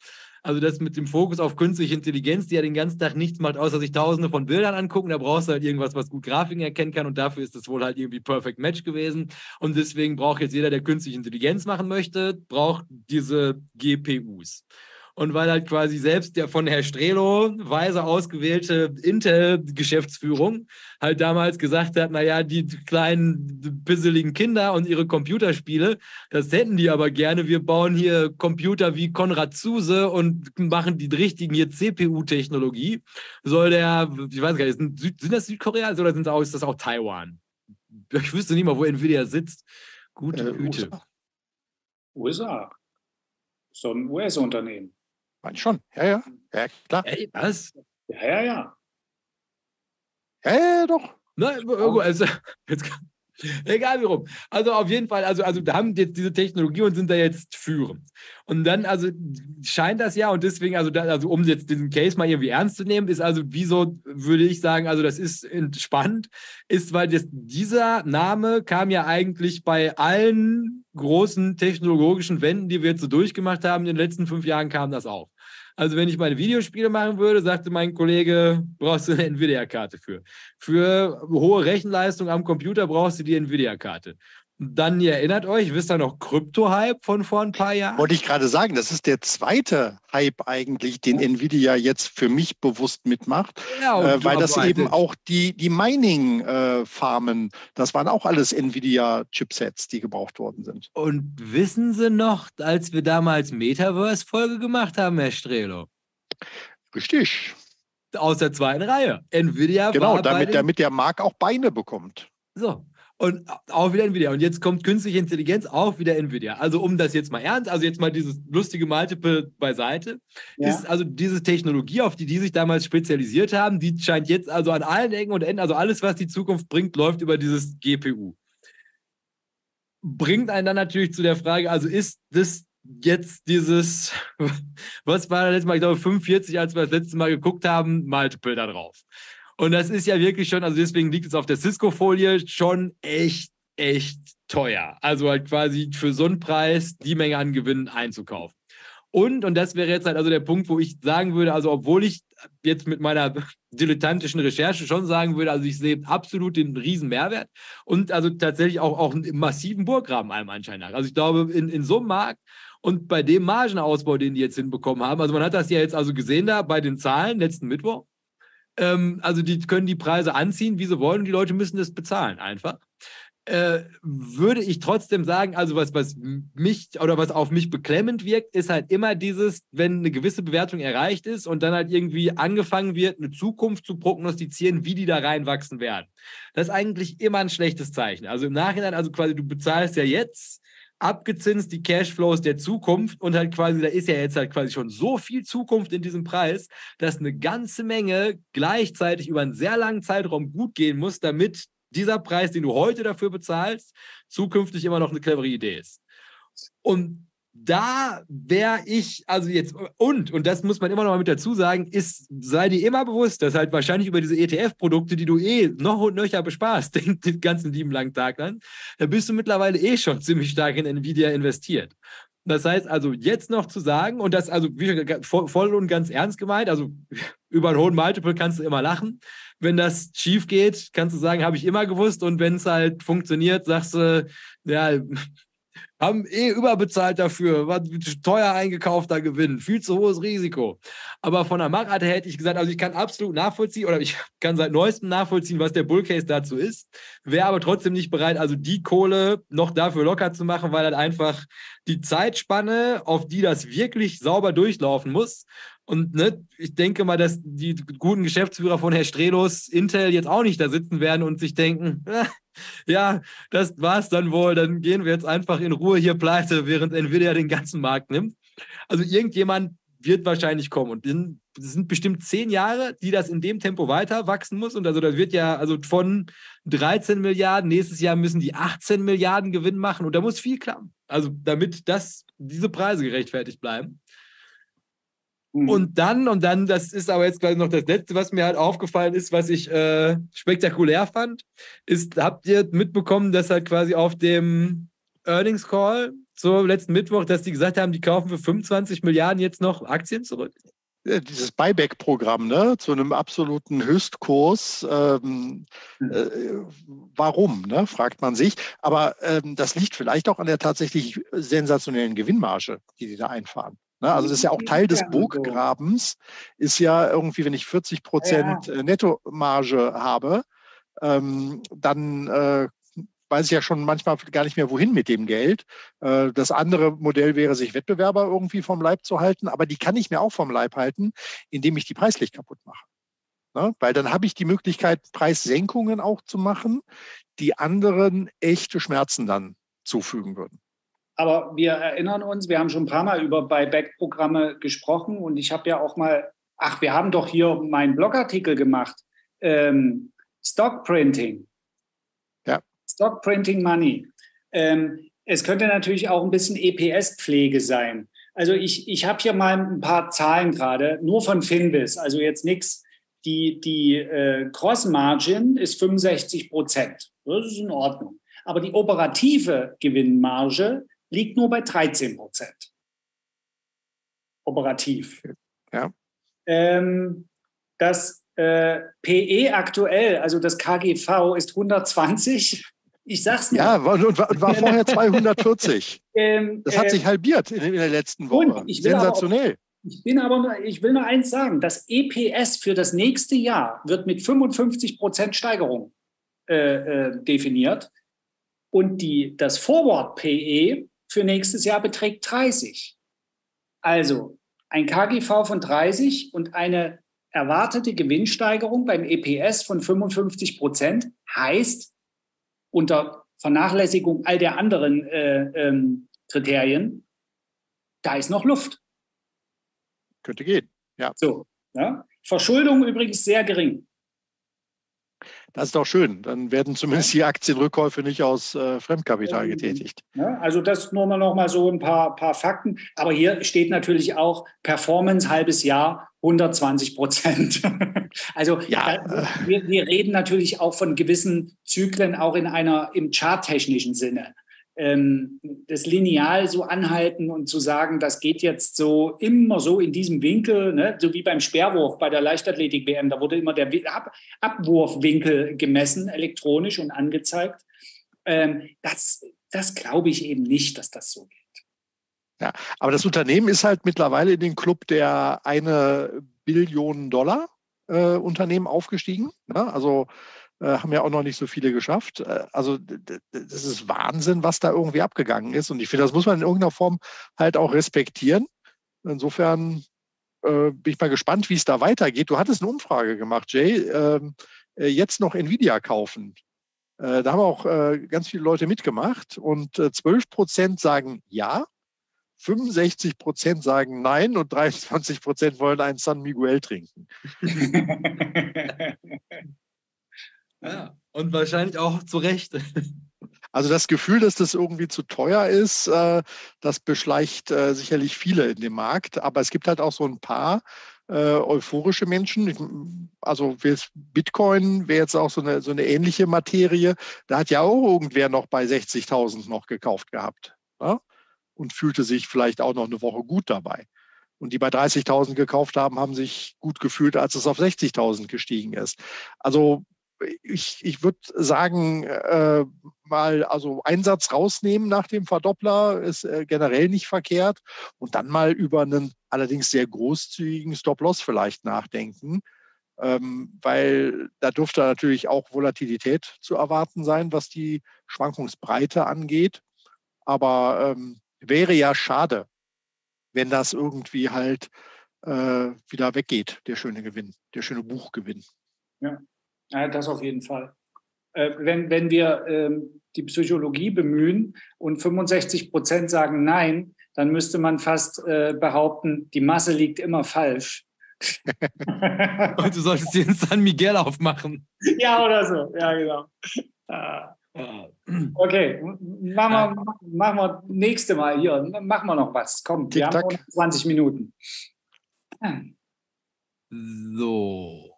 Also das mit dem Fokus auf künstliche Intelligenz, die ja den ganzen Tag nichts macht, außer sich tausende von Bildern angucken. Da brauchst du halt irgendwas, was gut Grafiken erkennen kann. Und dafür ist es wohl halt irgendwie Perfect Match gewesen. Und deswegen braucht jetzt jeder, der künstliche Intelligenz machen möchte, braucht diese GPUs. Und weil halt quasi selbst der von Herr Strelo weise ausgewählte Intel-Geschäftsführung halt damals gesagt hat, naja, die kleinen pisseligen Kinder und ihre Computerspiele, das hätten die aber gerne. Wir bauen hier Computer wie Konrad Zuse und machen die richtigen hier CPU-Technologie. Soll der, ich weiß gar nicht, sind, sind das Südkorea oder sind das auch, ist das auch Taiwan? Ich wüsste nicht mal, wo Nvidia sitzt. Gute äh, Güte. USA. USA. So ein US-Unternehmen. Meine schon. Ja, ja. Ja, klar. Ey, was? Ja, ja, ja. Ja, ja, doch. Nein, also, (laughs) jetzt, egal wie rum. Also auf jeden Fall, also, also da haben jetzt diese Technologie und sind da jetzt führend. Und dann, also scheint das ja, und deswegen, also, da, also um jetzt diesen Case mal irgendwie ernst zu nehmen, ist also, wieso würde ich sagen, also das ist spannend, ist, weil das, dieser Name kam ja eigentlich bei allen großen technologischen Wenden, die wir jetzt so durchgemacht haben, in den letzten fünf Jahren kam das auf. Also wenn ich meine Videospiele machen würde, sagte mein Kollege, brauchst du eine Nvidia-Karte für. Für hohe Rechenleistung am Computer brauchst du die Nvidia-Karte. Dann, ihr erinnert euch, wisst ihr noch Krypto-Hype von vor ein paar Jahren? Wollte ich gerade sagen, das ist der zweite Hype eigentlich, den Nvidia jetzt für mich bewusst mitmacht, ja, äh, weil das eben auch die, die Mining-Farmen, äh, das waren auch alles Nvidia-Chipsets, die gebraucht worden sind. Und wissen Sie noch, als wir damals Metaverse-Folge gemacht haben, Herr Strelo? Richtig. Aus der zweiten Reihe. Nvidia genau, war damit, damit der Markt auch Beine bekommt. So, und auch wieder Nvidia. Und jetzt kommt künstliche Intelligenz, auch wieder Nvidia. Also um das jetzt mal ernst, also jetzt mal dieses lustige Multiple beiseite, ja. ist also diese Technologie, auf die die sich damals spezialisiert haben, die scheint jetzt also an allen Ecken und Enden, also alles, was die Zukunft bringt, läuft über dieses GPU. Bringt einen dann natürlich zu der Frage, also ist das jetzt dieses, (laughs) was war das letzte Mal, ich glaube 45, als wir das letzte Mal geguckt haben, Multiple da drauf. Und das ist ja wirklich schon, also deswegen liegt es auf der Cisco-Folie schon echt, echt teuer. Also halt quasi für so einen Preis die Menge an Gewinnen einzukaufen. Und, und das wäre jetzt halt also der Punkt, wo ich sagen würde, also obwohl ich jetzt mit meiner (laughs) dilettantischen Recherche schon sagen würde, also ich sehe absolut den riesen Mehrwert und also tatsächlich auch, auch einen massiven Burggraben allem Anschein nach. Also ich glaube, in, in so einem Markt und bei dem Margenausbau, den die jetzt hinbekommen haben, also man hat das ja jetzt also gesehen da bei den Zahlen letzten Mittwoch, ähm, also die können die Preise anziehen, wie sie wollen, und die Leute müssen das bezahlen einfach. Äh, würde ich trotzdem sagen, also was, was mich oder was auf mich beklemmend wirkt, ist halt immer dieses, wenn eine gewisse Bewertung erreicht ist und dann halt irgendwie angefangen wird, eine Zukunft zu prognostizieren, wie die da reinwachsen werden. Das ist eigentlich immer ein schlechtes Zeichen. Also im Nachhinein, also quasi du bezahlst ja jetzt abgezinst die Cashflows der Zukunft und halt quasi, da ist ja jetzt halt quasi schon so viel Zukunft in diesem Preis, dass eine ganze Menge gleichzeitig über einen sehr langen Zeitraum gut gehen muss, damit dieser Preis, den du heute dafür bezahlst, zukünftig immer noch eine clevere Idee ist. Und da wäre ich, also jetzt, und, und das muss man immer noch mal mit dazu sagen, ist, sei dir immer bewusst, dass halt wahrscheinlich über diese ETF-Produkte, die du eh noch und nöcher besparst, (laughs) den, den ganzen lieben langen Tag lang, da bist du mittlerweile eh schon (laughs) ziemlich stark in Nvidia investiert. Das heißt also, jetzt noch zu sagen, und das also voll und ganz ernst gemeint, also (laughs) über einen hohen Multiple kannst du immer lachen. Wenn das schief geht, kannst du sagen, habe ich immer gewusst. Und wenn es halt funktioniert, sagst du, ja, haben eh überbezahlt dafür, war teuer eingekaufter Gewinn, viel zu hohes Risiko. Aber von der Machart hätte ich gesagt, also ich kann absolut nachvollziehen oder ich kann seit neuestem nachvollziehen, was der Bullcase dazu ist, wäre aber trotzdem nicht bereit, also die Kohle noch dafür locker zu machen, weil halt einfach die Zeitspanne, auf die das wirklich sauber durchlaufen muss, und ne, ich denke mal, dass die guten Geschäftsführer von Herr Strelos Intel jetzt auch nicht da sitzen werden und sich denken, (laughs) ja, das war's dann wohl, dann gehen wir jetzt einfach in Ruhe hier pleite, während Nvidia den ganzen Markt nimmt. Also irgendjemand wird wahrscheinlich kommen und es sind bestimmt zehn Jahre, die das in dem Tempo weiter wachsen muss und also das wird ja also von 13 Milliarden nächstes Jahr müssen die 18 Milliarden Gewinn machen und da muss viel klappen. Also damit das diese Preise gerechtfertigt bleiben. Mhm. Und dann, und dann, das ist aber jetzt quasi noch das Letzte, was mir halt aufgefallen ist, was ich äh, spektakulär fand, ist, habt ihr mitbekommen, dass halt quasi auf dem Earnings Call zur letzten Mittwoch, dass die gesagt haben, die kaufen für 25 Milliarden jetzt noch Aktien zurück? dieses Buyback-Programm ne, zu einem absoluten Höchstkurs. Ähm, hm. äh, warum, ne, fragt man sich. Aber ähm, das liegt vielleicht auch an der tatsächlich sensationellen Gewinnmarge, die die da einfahren. Ne? Also das ist ja auch Teil des Burggrabens, ist ja irgendwie, wenn ich 40 Prozent ja. Nettomarge habe, ähm, dann äh, weiß ich ja schon manchmal gar nicht mehr, wohin mit dem Geld. Äh, das andere Modell wäre, sich Wettbewerber irgendwie vom Leib zu halten, aber die kann ich mir auch vom Leib halten, indem ich die preislich kaputt mache. Ne? Weil dann habe ich die Möglichkeit, Preissenkungen auch zu machen, die anderen echte Schmerzen dann zufügen würden. Aber wir erinnern uns, wir haben schon ein paar Mal über Buyback-Programme gesprochen und ich habe ja auch mal, ach, wir haben doch hier meinen Blogartikel gemacht, ähm, Stockprinting. Ja. Stockprinting Money. Ähm, es könnte natürlich auch ein bisschen EPS-Pflege sein. Also ich, ich habe hier mal ein paar Zahlen gerade, nur von Finbis, also jetzt nichts. Die, die äh, Cross Margin ist 65 Prozent. Das ist in Ordnung. Aber die operative Gewinnmarge liegt nur bei 13 Prozent. Operativ. Ja. Ähm, das äh, PE aktuell, also das KGV, ist 120. Ich sag's nicht. Ja, und war, war vorher (laughs) 240. ähm, das hat äh, sich halbiert in, in, der letzten Woche. Sensationell. Aber, ich bin aber, ich will nur eins sagen: Das EPS für das nächste Jahr wird mit 55 Prozent Steigerung äh, äh, definiert. Und die, das Forward PE für nächstes Jahr beträgt 30. Also ein KGV von 30 und eine erwartete Gewinnsteigerung beim EPS von 55 Prozent heißt unter Vernachlässigung all der anderen äh, ähm, Kriterien, da ist noch Luft. Könnte gehen, ja. So, ja. Verschuldung übrigens sehr gering. Das ist doch schön. Dann werden zumindest die Aktienrückkäufe nicht aus äh, Fremdkapital getätigt. Ja, also das nur mal noch mal so ein paar, paar Fakten. Aber hier steht natürlich auch Performance halbes Jahr 120 Prozent. (laughs) also ja. da, wir, wir reden natürlich auch von gewissen Zyklen auch in einer im charttechnischen Sinne ähm, das Lineal so anhalten und zu sagen, das geht jetzt so immer so in diesem Winkel, ne? so wie beim Sperrwurf bei der Leichtathletik-WM, da wurde immer der Ab Abwurfwinkel gemessen, elektronisch und angezeigt. Ähm, das, das glaube ich eben nicht, dass das so geht. Ja, aber das Unternehmen ist halt mittlerweile in den Club der eine Billion Dollar äh, Unternehmen aufgestiegen. Ne? Also haben ja auch noch nicht so viele geschafft. Äh, also das ist Wahnsinn, was da irgendwie abgegangen ist. Und ich finde, das muss man in irgendeiner Form halt auch respektieren. Insofern äh, bin ich mal gespannt, wie es da weitergeht. Du hattest eine Umfrage gemacht, Jay. Ähm, äh, jetzt noch Nvidia kaufen. Äh, da haben auch äh, ganz viele Leute mitgemacht und 12 Prozent sagen ja, 65 Prozent sagen nein und 23 Prozent wollen einen San Miguel trinken. (laughs) (laughs) Ja, und wahrscheinlich auch zu Recht. (laughs) Also das Gefühl, dass das irgendwie zu teuer ist, äh, das beschleicht äh, sicherlich viele in dem Markt. Aber es gibt halt auch so ein paar äh, euphorische Menschen. Also Bitcoin wäre jetzt auch so eine, so eine ähnliche Materie. Da hat ja auch irgendwer noch bei 60.000 noch gekauft gehabt. Ja? und fühlte sich vielleicht auch noch eine Woche gut dabei. Und die bei 30.000 gekauft haben, haben sich gut gefühlt, als es auf 60.000 gestiegen ist. Also ich, ich würde sagen, äh, mal also Einsatz rausnehmen nach dem Verdoppler ist äh, generell nicht verkehrt und dann mal über einen allerdings sehr großzügigen Stop-Loss vielleicht nachdenken, ähm, weil da dürfte natürlich auch Volatilität zu erwarten sein, was die Schwankungsbreite angeht. Aber ähm, wäre ja schade, wenn das irgendwie halt äh, wieder weggeht, der schöne Gewinn, der schöne Buchgewinn. Ja. Ja, das auf jeden Fall. Äh, wenn, wenn wir ähm, die Psychologie bemühen und 65 Prozent sagen Nein, dann müsste man fast äh, behaupten, die Masse liegt immer falsch. (laughs) und du solltest dir in San Miguel aufmachen. Ja, oder so. Ja, genau. Ah. Okay, machen wir, machen wir nächste Mal hier. Machen wir noch was. Komm, wir haben noch 20 Minuten. So.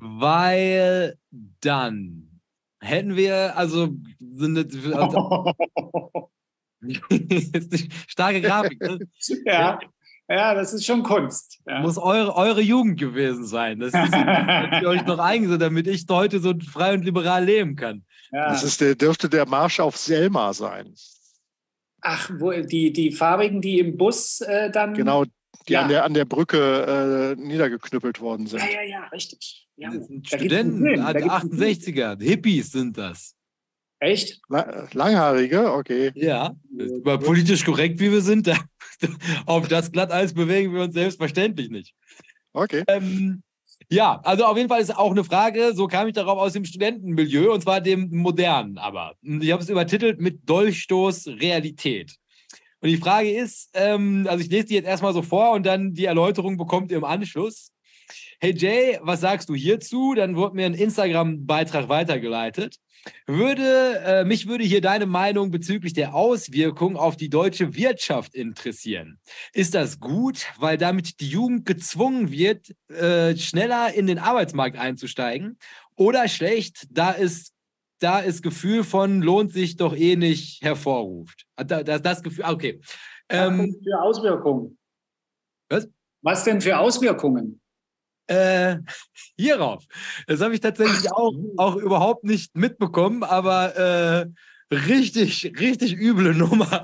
Weil dann hätten wir, also sind also, (laughs) starke Grafik. Ne? Ja. Ja, das ist schon Kunst. Ja. Muss eure, eure Jugend gewesen sein. Das ist, dass ihr euch noch (laughs) eingesetzt, damit ich heute so frei und liberal leben kann. Ja. Das ist der, dürfte der Marsch auf Selma sein. Ach, wo, die, die farbigen, die im Bus äh, dann. Genau, die ja. an, der, an der Brücke äh, niedergeknüppelt worden sind. Ja, ja, ja, richtig. Ja. Das sind Studenten, 68er, Hippies sind das. Echt? Langhaarige, okay. Ja, aber politisch korrekt, wie wir sind, (laughs) auf das Glatteis bewegen wir uns selbstverständlich nicht. Okay. Ähm, ja, also auf jeden Fall ist auch eine Frage, so kam ich darauf aus dem Studentenmilieu, und zwar dem modernen aber. Ich habe es übertitelt mit Dolchstoß Realität. Und die Frage ist, ähm, also ich lese die jetzt erstmal so vor und dann die Erläuterung bekommt ihr im Anschluss. Hey Jay, was sagst du hierzu? Dann wurde mir ein Instagram-Beitrag weitergeleitet. Würde, äh, mich würde hier deine Meinung bezüglich der Auswirkungen auf die deutsche Wirtschaft interessieren. Ist das gut, weil damit die Jugend gezwungen wird, äh, schneller in den Arbeitsmarkt einzusteigen? Oder schlecht, da es da ist Gefühl von lohnt sich doch eh nicht hervorruft. Das, das Gefühl, ah, okay. Ähm, Was denn für Auswirkungen? Was? Was denn für Auswirkungen? Äh, (laughs) hierauf. Das habe ich tatsächlich auch, auch überhaupt nicht mitbekommen, aber äh, richtig, richtig üble Nummer.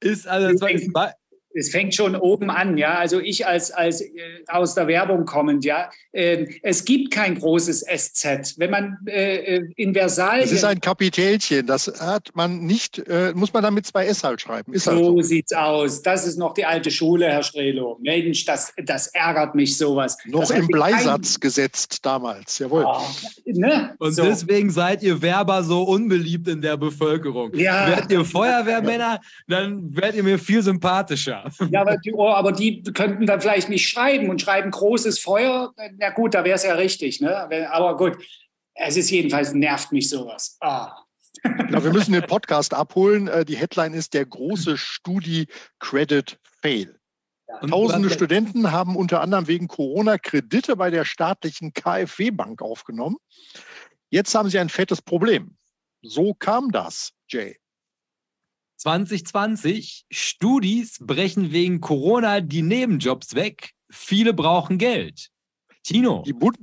Ist also, das war, es fängt schon oben an, ja. Also ich als, als äh, aus der Werbung kommend, ja. Äh, es gibt kein großes SZ. Wenn man äh, äh, in Versailles. Es ist ein Kapitelchen, das hat man nicht, äh, muss man dann mit zwei S halt schreiben. Ist so, halt so sieht's aus. Das ist noch die alte Schule, Herr Strelo. Mensch, das, das ärgert mich sowas. Noch das im Bleisatz kein... gesetzt damals, jawohl. Oh, ne? Und so. deswegen seid ihr Werber so unbeliebt in der Bevölkerung. Ja. Werdet ihr Feuerwehrmänner, dann werdet ihr mir viel sympathischer. Ja, aber die, oh, aber die könnten dann vielleicht nicht schreiben und schreiben großes Feuer. Na gut, da wäre es ja richtig. Ne? Aber gut, es ist jedenfalls, nervt mich sowas. Ah. Ja, wir müssen den Podcast abholen. Äh, die Headline ist der große Studi Credit Fail. Ja. Tausende Studenten haben unter anderem wegen Corona Kredite bei der staatlichen KfW-Bank aufgenommen. Jetzt haben sie ein fettes Problem. So kam das, Jay. 2020, Studis brechen wegen Corona die Nebenjobs weg. Viele brauchen Geld. Tino. Die Bund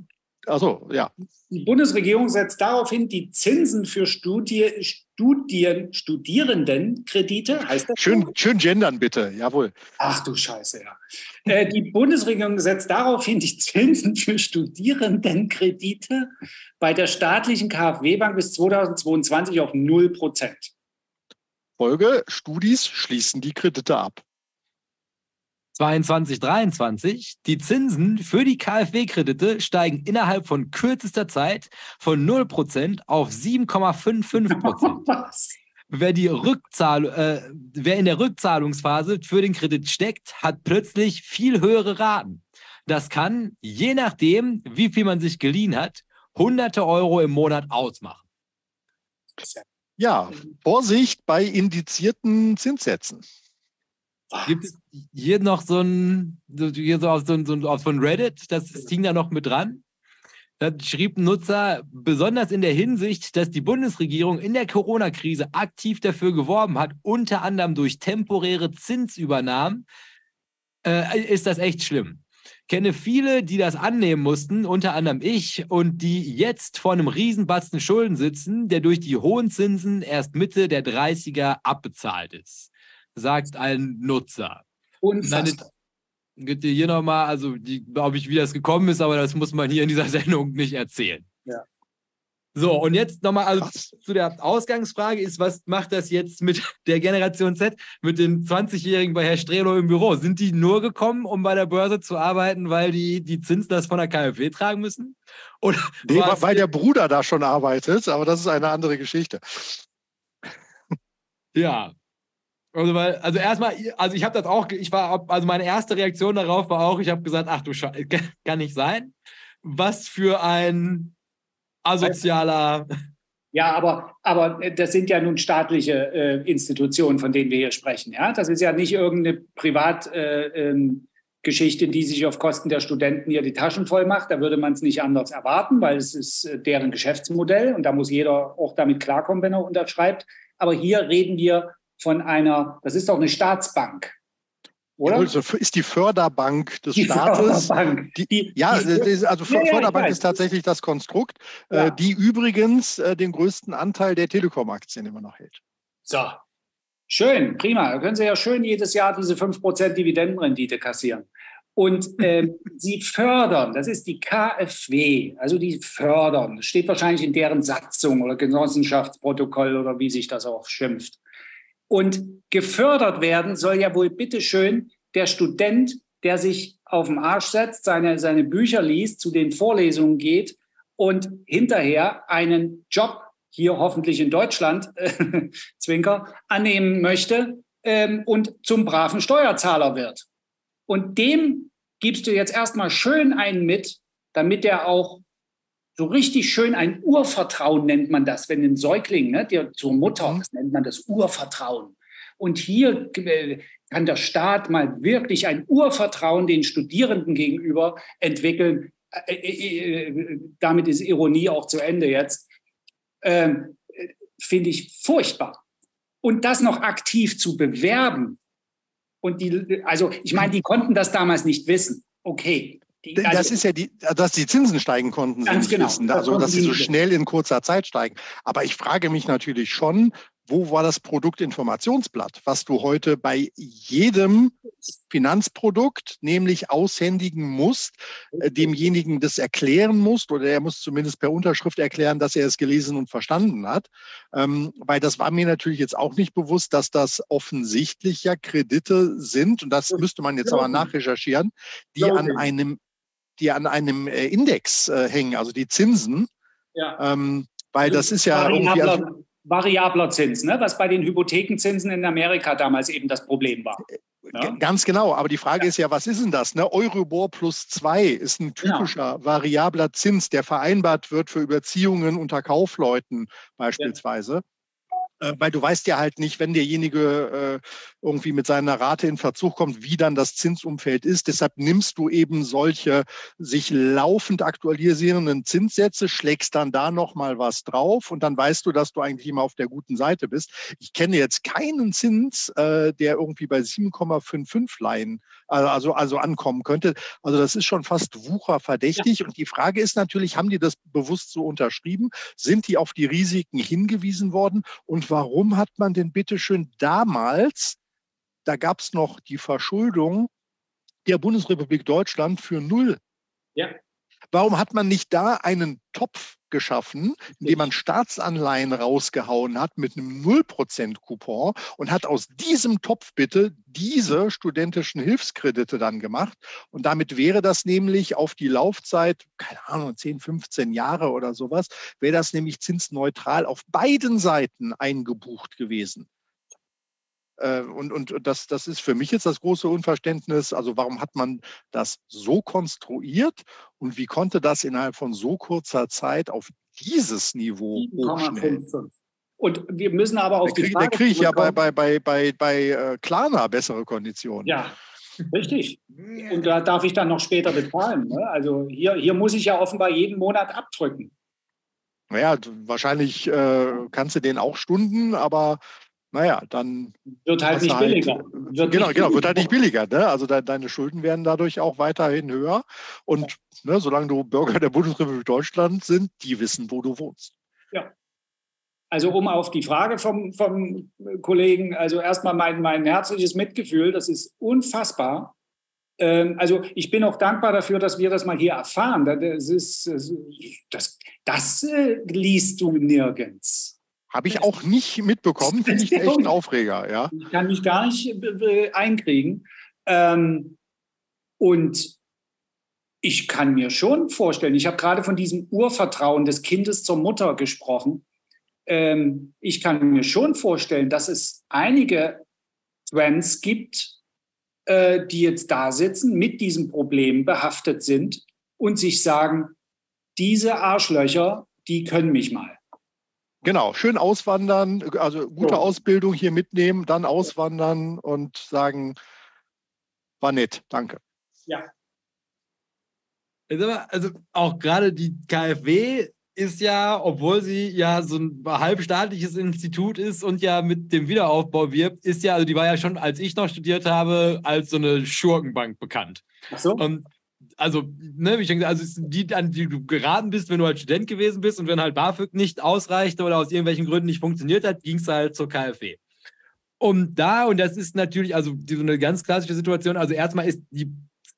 also, ja. Die Bundesregierung setzt darauf hin, die Zinsen für Studie, Studien, Studierendenkredite, heißt das? Schön, schön gendern bitte, jawohl. Ach du Scheiße, ja. Äh, die Bundesregierung setzt darauf hin, die Zinsen für Studierendenkredite bei der staatlichen KfW-Bank bis 2022 auf 0 Prozent. Folge, Studis schließen die Kredite ab. 22, 23, die Zinsen für die KfW-Kredite steigen innerhalb von kürzester Zeit von 0% auf 7,55%. (laughs) wer, die Rückzahl, äh, wer in der Rückzahlungsphase für den Kredit steckt, hat plötzlich viel höhere Raten. Das kann, je nachdem, wie viel man sich geliehen hat, hunderte Euro im Monat ausmachen. Ja, Vorsicht bei indizierten Zinssätzen. Gibt es hier noch so ein, hier so aus, so, so, von Reddit, das, Ding da noch mit dran? Da schrieb ein Nutzer, besonders in der Hinsicht, dass die Bundesregierung in der Corona-Krise aktiv dafür geworben hat, unter anderem durch temporäre Zinsübernahmen, äh, ist das echt schlimm. Kenne viele, die das annehmen mussten, unter anderem ich, und die jetzt vor einem Riesenbatzen Schulden sitzen, der durch die hohen Zinsen erst Mitte der 30er abbezahlt ist, sagt ein Nutzer. Unfassbar hier nochmal, also glaube ich, wie das gekommen ist, aber das muss man hier in dieser (laughs) Sendung nicht erzählen. Ja. So, und jetzt nochmal also zu der Ausgangsfrage ist, was macht das jetzt mit der Generation Z, mit den 20-Jährigen bei Herr Strelo im Büro? Sind die nur gekommen, um bei der Börse zu arbeiten, weil die die Zinslast von der KfW tragen müssen? Oder nee, weil der Bruder da schon arbeitet, aber das ist eine andere Geschichte. Ja, also, weil, also erstmal, also ich habe das auch, ich war, also meine erste Reaktion darauf war auch, ich habe gesagt, ach du Scheiße, (laughs) kann nicht sein. Was für ein asozialer. Ja, aber, aber das sind ja nun staatliche äh, Institutionen, von denen wir hier sprechen. Ja, das ist ja nicht irgendeine Privatgeschichte, äh, ähm, die sich auf Kosten der Studenten hier die Taschen voll macht. Da würde man es nicht anders erwarten, weil es ist äh, deren Geschäftsmodell und da muss jeder auch damit klarkommen, wenn er unterschreibt. Aber hier reden wir von einer, das ist doch eine Staatsbank. Oder? Also ist die Förderbank des die Staates. Förderbank. Die, die, ja, die, also ja, Förderbank ja, ist tatsächlich das Konstrukt, äh, ja. die übrigens äh, den größten Anteil der Telekom-Aktien immer noch hält. So, schön, prima. Da können Sie ja schön jedes Jahr diese 5% Dividendenrendite kassieren. Und äh, (laughs) sie fördern, das ist die KfW, also die fördern, das steht wahrscheinlich in deren Satzung oder Genossenschaftsprotokoll oder wie sich das auch schimpft. Und gefördert werden soll ja wohl bitteschön der Student, der sich auf den Arsch setzt, seine, seine Bücher liest, zu den Vorlesungen geht und hinterher einen Job hier hoffentlich in Deutschland, äh, (laughs) Zwinker, annehmen möchte ähm, und zum braven Steuerzahler wird. Und dem gibst du jetzt erstmal schön einen mit, damit er auch so richtig schön ein Urvertrauen nennt man das, wenn ein Säugling, ne, der zur Mutter, mhm. das nennt man das Urvertrauen. Und hier äh, kann der Staat mal wirklich ein Urvertrauen den Studierenden gegenüber entwickeln. Äh, äh, äh, damit ist Ironie auch zu Ende jetzt. Ähm, Finde ich furchtbar. Und das noch aktiv zu bewerben. Und die, also ich meine, die konnten das damals nicht wissen. Okay, die, also, das ist ja die, dass die Zinsen steigen konnten, ganz genau. Wissen, also dass sie so schnell in kurzer Zeit steigen. Aber ich frage mich natürlich schon, wo war das Produktinformationsblatt, was du heute bei jedem Finanzprodukt nämlich aushändigen musst, äh, demjenigen das erklären musst oder er muss zumindest per Unterschrift erklären, dass er es gelesen und verstanden hat. Ähm, weil das war mir natürlich jetzt auch nicht bewusst, dass das offensichtlich ja Kredite sind und das müsste man jetzt aber nachrecherchieren, die an einem die an einem äh, Index äh, hängen, also die Zinsen. Ja. Ähm, weil das ist ja irgendwie. Also, variabler Zins, ne? was bei den Hypothekenzinsen in Amerika damals eben das Problem war. Ja? Ganz genau, aber die Frage ja. ist ja, was ist denn das? Ne? Euribor plus zwei ist ein genau. typischer ja. variabler Zins, der vereinbart wird für Überziehungen unter Kaufleuten beispielsweise. Äh, weil du weißt ja halt nicht, wenn derjenige äh, irgendwie mit seiner Rate in Verzug kommt, wie dann das Zinsumfeld ist. Deshalb nimmst du eben solche sich laufend aktualisierenden Zinssätze, schlägst dann da nochmal was drauf und dann weißt du, dass du eigentlich immer auf der guten Seite bist. Ich kenne jetzt keinen Zins, äh, der irgendwie bei 7,55 Laien also, also ankommen könnte. Also das ist schon fast wucherverdächtig. Ja. Und die Frage ist natürlich, haben die das bewusst so unterschrieben? Sind die auf die Risiken hingewiesen worden? Und warum hat man denn bitteschön damals, da gab es noch die Verschuldung der Bundesrepublik Deutschland für null. Ja. Warum hat man nicht da einen Topf geschaffen, indem man Staatsanleihen rausgehauen hat mit einem 0% Coupon und hat aus diesem Topf bitte diese studentischen Hilfskredite dann gemacht. Und damit wäre das nämlich auf die Laufzeit, keine Ahnung, 10, 15 Jahre oder sowas, wäre das nämlich zinsneutral auf beiden Seiten eingebucht gewesen. Äh, und, und das, das ist für mich jetzt das große Unverständnis. Also warum hat man das so konstruiert und wie konnte das innerhalb von so kurzer Zeit auf dieses Niveau hochschnellen? Und wir müssen aber auf da krieg, die Frage... Da kriege ich ja bei, bei, bei, bei, bei äh, Klarna bessere Konditionen. Ja, Richtig. Und da darf ich dann noch später bezahlen. Ne? Also hier, hier muss ich ja offenbar jeden Monat abdrücken. Naja, wahrscheinlich äh, kannst du den auch Stunden, aber naja, dann wird halt nicht halt, billiger. Wird genau, genau, wird halt nicht billiger. Ne? Also de deine Schulden werden dadurch auch weiterhin höher. Und ja. ne, solange du Bürger der Bundesrepublik Deutschland sind, die wissen, wo du wohnst. Ja. Also um auf die Frage vom, vom Kollegen, also erstmal mein, mein herzliches Mitgefühl, das ist unfassbar. Ähm, also ich bin auch dankbar dafür, dass wir das mal hier erfahren. Das, ist, das, das äh, liest du nirgends. Habe ich auch nicht mitbekommen, finde ich echt ein Aufreger. Ja. Ich kann mich gar nicht äh, einkriegen. Ähm, und ich kann mir schon vorstellen, ich habe gerade von diesem Urvertrauen des Kindes zur Mutter gesprochen. Ähm, ich kann mir schon vorstellen, dass es einige Trends gibt, äh, die jetzt da sitzen, mit diesem Problem behaftet sind und sich sagen, diese Arschlöcher, die können mich mal. Genau, schön auswandern, also gute so. Ausbildung hier mitnehmen, dann auswandern und sagen, war nett, danke. Ja. Also auch gerade die KfW ist ja, obwohl sie ja so ein halbstaatliches Institut ist und ja mit dem Wiederaufbau wirbt, ist ja, also die war ja schon, als ich noch studiert habe, als so eine Schurkenbank bekannt. Ach so. Und also, ne, wie ich gesagt, also die, an die du geraten bist, wenn du halt Student gewesen bist und wenn halt BAföG nicht ausreichte oder aus irgendwelchen Gründen nicht funktioniert hat, ging es halt zur KfW. Und da, und das ist natürlich also so eine ganz klassische Situation, also erstmal ist die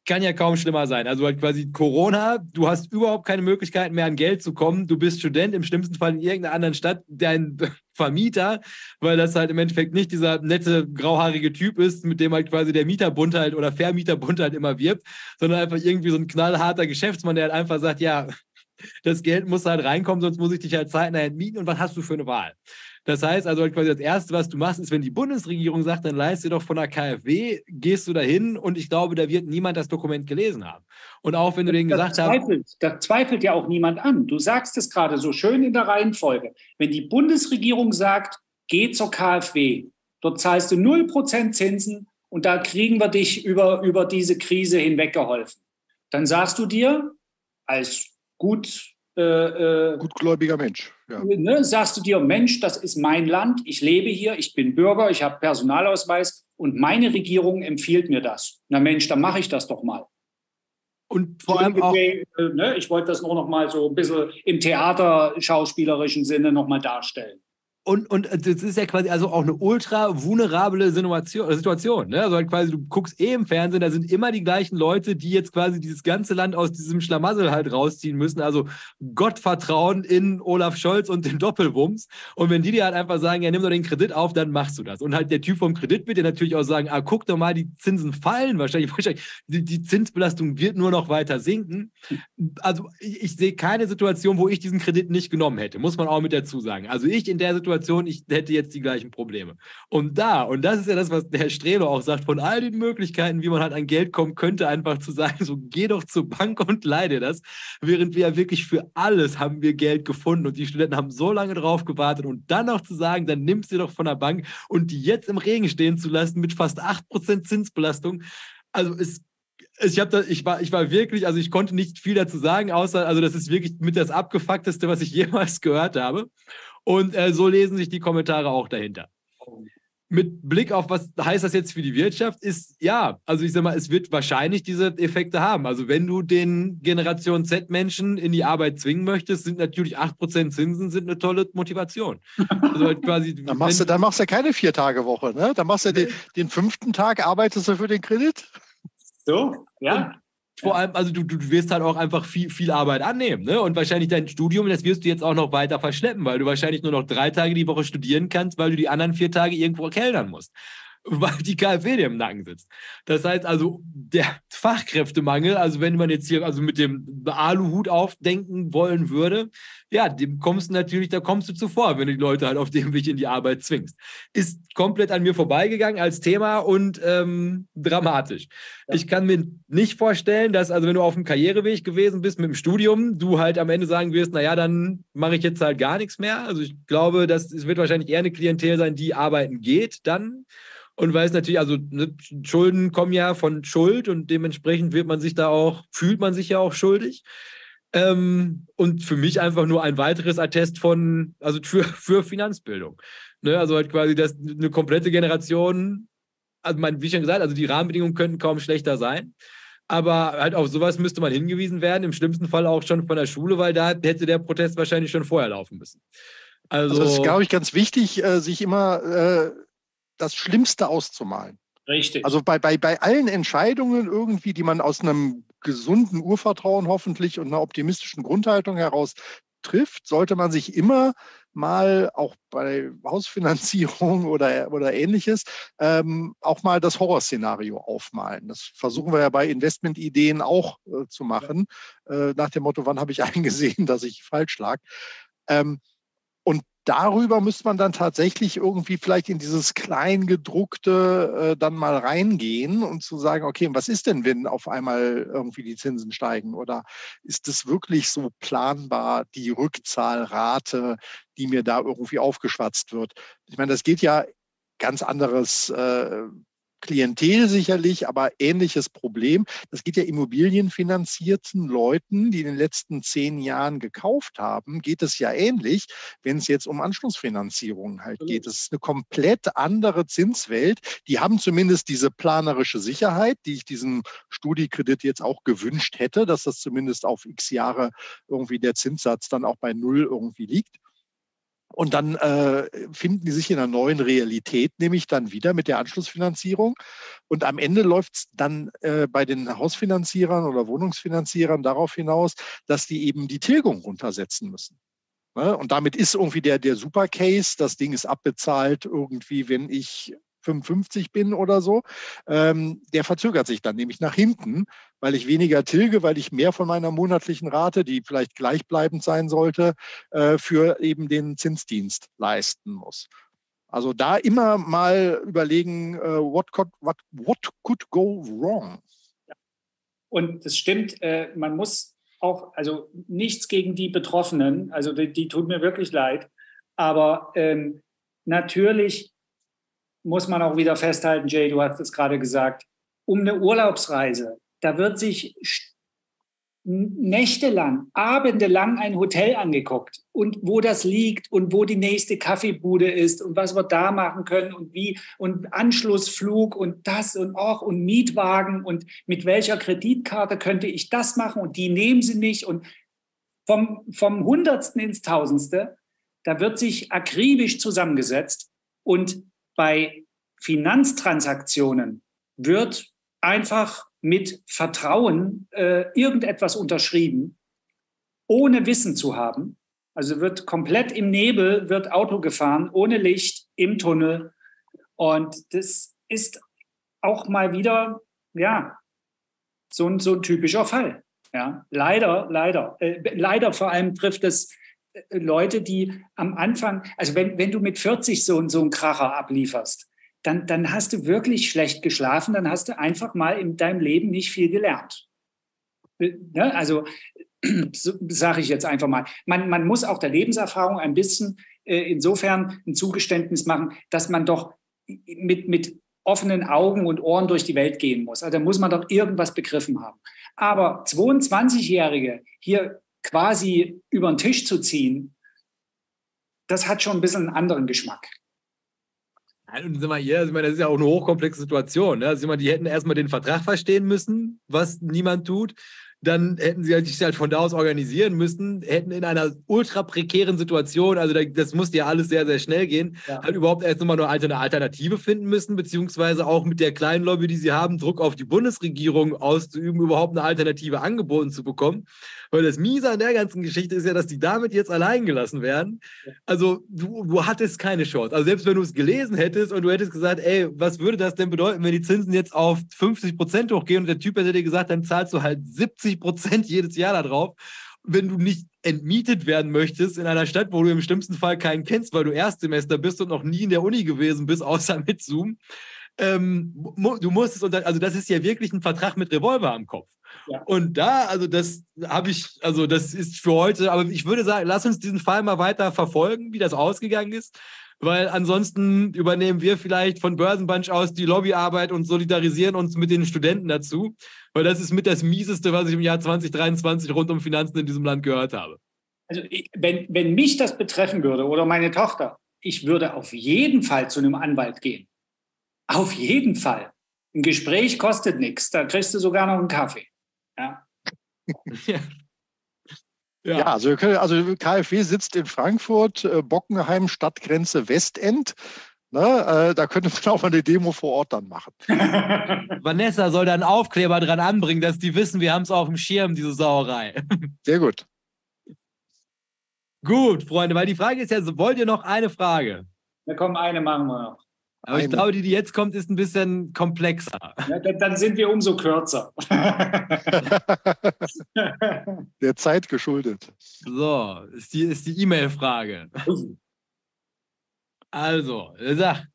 kann ja kaum schlimmer sein. Also halt quasi Corona, du hast überhaupt keine Möglichkeit mehr an Geld zu kommen. Du bist Student, im schlimmsten Fall in irgendeiner anderen Stadt, dein Vermieter, weil das halt im Endeffekt nicht dieser nette grauhaarige Typ ist, mit dem halt quasi der Mieterbund halt oder Vermieterbund halt immer wirbt, sondern einfach irgendwie so ein knallharter Geschäftsmann, der halt einfach sagt, ja, das Geld muss halt reinkommen, sonst muss ich dich halt zeitnah entmieten und was hast du für eine Wahl? Das heißt also quasi das Erste, was du machst, ist, wenn die Bundesregierung sagt, dann leist dir doch von der KfW, gehst du dahin und ich glaube, da wird niemand das Dokument gelesen haben. Und auch wenn du denen gesagt zweifelt, hast. Da zweifelt ja auch niemand an. Du sagst es gerade so schön in der Reihenfolge. Wenn die Bundesregierung sagt, geh zur KfW, dort zahlst du 0% Zinsen und da kriegen wir dich über, über diese Krise hinweg geholfen. Dann sagst du dir als gut äh, äh, Gutgläubiger Mensch. Ja. Ne, sagst du dir, Mensch, das ist mein Land, ich lebe hier, ich bin Bürger, ich habe Personalausweis und meine Regierung empfiehlt mir das. Na Mensch, dann mache ich das doch mal. Und vor allem auch, äh, ne, ich wollte das nur noch mal so ein bisschen im theaterschauspielerischen Sinne noch mal darstellen. Und, und das ist ja quasi also auch eine ultra vulnerable Situation. Situation ne? Also halt quasi, du guckst eh im Fernsehen, da sind immer die gleichen Leute, die jetzt quasi dieses ganze Land aus diesem Schlamassel halt rausziehen müssen. Also Gottvertrauen in Olaf Scholz und den Doppelwumms. Und wenn die dir halt einfach sagen, ja, nimm doch den Kredit auf, dann machst du das. Und halt der Typ vom Kredit wird dir natürlich auch sagen, ah, guck doch mal, die Zinsen fallen wahrscheinlich. (laughs) wahrscheinlich die, die Zinsbelastung wird nur noch weiter sinken. Also ich, ich sehe keine Situation, wo ich diesen Kredit nicht genommen hätte, muss man auch mit dazu sagen. Also ich in der Situation Situation, ich hätte jetzt die gleichen Probleme. Und da, und das ist ja das, was der Herr Strelo auch sagt, von all den Möglichkeiten, wie man halt an Geld kommen könnte, einfach zu sagen, (laughs) so geh doch zur Bank und leide das, während wir ja wirklich für alles haben wir Geld gefunden und die Studenten haben so lange drauf gewartet und dann noch zu sagen, dann nimmst du doch von der Bank und die jetzt im Regen stehen zu lassen mit fast 8% Zinsbelastung, also es ich habe ich war ich war wirklich, also ich konnte nicht viel dazu sagen, außer also das ist wirklich mit das abgefuckteste, was ich (laughs) jemals gehört habe. Und äh, so lesen sich die Kommentare auch dahinter. Mit Blick auf, was heißt das jetzt für die Wirtschaft, ist ja, also ich sag mal, es wird wahrscheinlich diese Effekte haben. Also wenn du den Generation Z-Menschen in die Arbeit zwingen möchtest, sind natürlich 8% Zinsen sind eine tolle Motivation. Also halt quasi, (laughs) dann, machst du, dann machst du keine Vier-Tage-Woche, ne? Dann machst du den, den fünften Tag, arbeitest du für den Kredit. So, ja vor allem, also du, du wirst halt auch einfach viel, viel Arbeit annehmen, ne? Und wahrscheinlich dein Studium, das wirst du jetzt auch noch weiter verschleppen, weil du wahrscheinlich nur noch drei Tage die Woche studieren kannst, weil du die anderen vier Tage irgendwo kellnern musst weil die KfW dir im Nacken sitzt. Das heißt also, der Fachkräftemangel, also wenn man jetzt hier also mit dem Aluhut aufdenken wollen würde, ja, dem kommst du natürlich, da kommst du zuvor, wenn du die Leute halt auf dem Weg in die Arbeit zwingst. Ist komplett an mir vorbeigegangen als Thema und ähm, dramatisch. Ja. Ich kann mir nicht vorstellen, dass, also wenn du auf dem Karriereweg gewesen bist mit dem Studium, du halt am Ende sagen wirst, naja, dann mache ich jetzt halt gar nichts mehr. Also ich glaube, das, es wird wahrscheinlich eher eine Klientel sein, die arbeiten geht dann und weiß natürlich, also ne, Schulden kommen ja von Schuld und dementsprechend wird man sich da auch, fühlt man sich ja auch schuldig. Ähm, und für mich einfach nur ein weiteres Attest von, also für, (laughs) für Finanzbildung. Ne, also halt quasi das, eine komplette Generation, also mein, wie schon gesagt, also die Rahmenbedingungen könnten kaum schlechter sein. Aber halt auf sowas müsste man hingewiesen werden, im schlimmsten Fall auch schon von der Schule, weil da hätte der Protest wahrscheinlich schon vorher laufen müssen. Also, also das ist, glaube ich, ganz wichtig, äh, sich immer äh, das Schlimmste auszumalen. Richtig. Also bei, bei, bei allen Entscheidungen irgendwie, die man aus einem gesunden Urvertrauen hoffentlich und einer optimistischen Grundhaltung heraus trifft, sollte man sich immer mal auch bei Hausfinanzierung (laughs) oder, oder ähnliches ähm, auch mal das Horrorszenario aufmalen. Das versuchen wir ja bei Investmentideen auch äh, zu machen, äh, nach dem Motto, wann habe ich (laughs) eingesehen, dass ich falsch lag. Ähm, darüber müsste man dann tatsächlich irgendwie vielleicht in dieses Kleingedruckte äh, dann mal reingehen und zu sagen, okay, was ist denn, wenn auf einmal irgendwie die Zinsen steigen? Oder ist es wirklich so planbar, die Rückzahlrate, die mir da irgendwie aufgeschwatzt wird? Ich meine, das geht ja ganz anderes äh, Klientel sicherlich, aber ähnliches Problem. Das geht ja immobilienfinanzierten Leuten, die in den letzten zehn Jahren gekauft haben, geht es ja ähnlich, wenn es jetzt um Anschlussfinanzierungen halt geht. Es ist eine komplett andere Zinswelt. Die haben zumindest diese planerische Sicherheit, die ich diesem Studiekredit jetzt auch gewünscht hätte, dass das zumindest auf x Jahre irgendwie der Zinssatz dann auch bei Null irgendwie liegt. Und dann äh, finden die sich in einer neuen Realität, nämlich dann wieder mit der Anschlussfinanzierung. Und am Ende läuft es dann äh, bei den Hausfinanzierern oder Wohnungsfinanzierern darauf hinaus, dass die eben die Tilgung runtersetzen müssen. Ne? Und damit ist irgendwie der, der Supercase, das Ding ist abbezahlt irgendwie, wenn ich 55 bin oder so, ähm, der verzögert sich dann nämlich nach hinten, weil ich weniger tilge, weil ich mehr von meiner monatlichen Rate, die vielleicht gleichbleibend sein sollte, äh, für eben den Zinsdienst leisten muss. Also da immer mal überlegen, äh, what, could, what, what could go wrong? Und es stimmt, äh, man muss auch, also nichts gegen die Betroffenen, also die, die tut mir wirklich leid, aber ähm, natürlich muss man auch wieder festhalten, Jay, du hast es gerade gesagt, um eine Urlaubsreise, da wird sich nächtelang, abendelang ein Hotel angeguckt und wo das liegt und wo die nächste Kaffeebude ist und was wir da machen können und wie und Anschlussflug und das und auch und Mietwagen und mit welcher Kreditkarte könnte ich das machen und die nehmen sie nicht und vom, vom Hundertsten ins Tausendste, da wird sich akribisch zusammengesetzt und bei Finanztransaktionen wird einfach mit Vertrauen äh, irgendetwas unterschrieben, ohne Wissen zu haben. Also wird komplett im Nebel, wird Auto gefahren, ohne Licht, im Tunnel. Und das ist auch mal wieder, ja, so ein, so ein typischer Fall. Ja, leider, leider. Äh, leider vor allem trifft es Leute, die am Anfang, also wenn, wenn du mit 40 so, so einen Kracher ablieferst, dann, dann hast du wirklich schlecht geschlafen, dann hast du einfach mal in deinem Leben nicht viel gelernt. Ne? Also (clears throat) so, sage ich jetzt einfach mal. Man, man muss auch der Lebenserfahrung ein bisschen äh, insofern ein Zugeständnis machen, dass man doch mit, mit offenen Augen und Ohren durch die Welt gehen muss. Also da muss man doch irgendwas begriffen haben. Aber 22-Jährige hier quasi über den Tisch zu ziehen, das hat schon ein bisschen einen anderen Geschmack. und sind wir hier, das ist ja auch eine hochkomplexe Situation. Ne? Also die hätten erstmal den Vertrag verstehen müssen, was niemand tut dann hätten sie sich halt von da aus organisieren müssen, hätten in einer ultra prekären Situation, also das musste ja alles sehr, sehr schnell gehen, ja. halt überhaupt erst nochmal eine Alternative finden müssen, beziehungsweise auch mit der kleinen Lobby, die sie haben, Druck auf die Bundesregierung auszuüben, überhaupt eine Alternative angeboten zu bekommen. Weil das Miese an der ganzen Geschichte ist ja, dass die damit jetzt allein gelassen werden. Also du, du hattest keine Chance. Also selbst wenn du es gelesen hättest und du hättest gesagt, ey, was würde das denn bedeuten, wenn die Zinsen jetzt auf 50 Prozent hochgehen und der Typ hätte dir gesagt, dann zahlst du halt 70 Prozent jedes Jahr da drauf. Wenn du nicht entmietet werden möchtest in einer Stadt, wo du im schlimmsten Fall keinen kennst, weil du Erstsemester bist und noch nie in der Uni gewesen bist, außer mit Zoom, ähm, du musst es unter, also das ist ja wirklich ein Vertrag mit Revolver am Kopf. Ja. Und da, also das habe ich, also das ist für heute, aber ich würde sagen, lass uns diesen Fall mal weiter verfolgen, wie das ausgegangen ist, weil ansonsten übernehmen wir vielleicht von Börsenbunch aus die Lobbyarbeit und solidarisieren uns mit den Studenten dazu, weil das ist mit das Mieseste, was ich im Jahr 2023 rund um Finanzen in diesem Land gehört habe. Also wenn, wenn mich das betreffen würde oder meine Tochter, ich würde auf jeden Fall zu einem Anwalt gehen. Auf jeden Fall. Ein Gespräch kostet nichts. Da kriegst du sogar noch einen Kaffee. (laughs) Ja. ja. Ja. also, können, also KfW sitzt in Frankfurt, äh, Bockenheim, Stadtgrenze Westend. Ne, äh, da könnte man (laughs) auch mal eine Demo vor Ort dann machen. (laughs) Vanessa soll da einen Aufkleber dran anbringen, dass die wissen, wir haben es auf dem Schirm, diese Sauerei. Sehr gut. Gut, Freunde, weil die Frage ist ja, wollt ihr noch eine Frage? Na komm, eine machen wir noch. Aber ich glaube, die, die jetzt kommt, ist ein bisschen komplexer. Ja, dann sind wir umso kürzer. (laughs) Der Zeit geschuldet. So, ist die ist die E-Mail-Frage. Also, er sagt,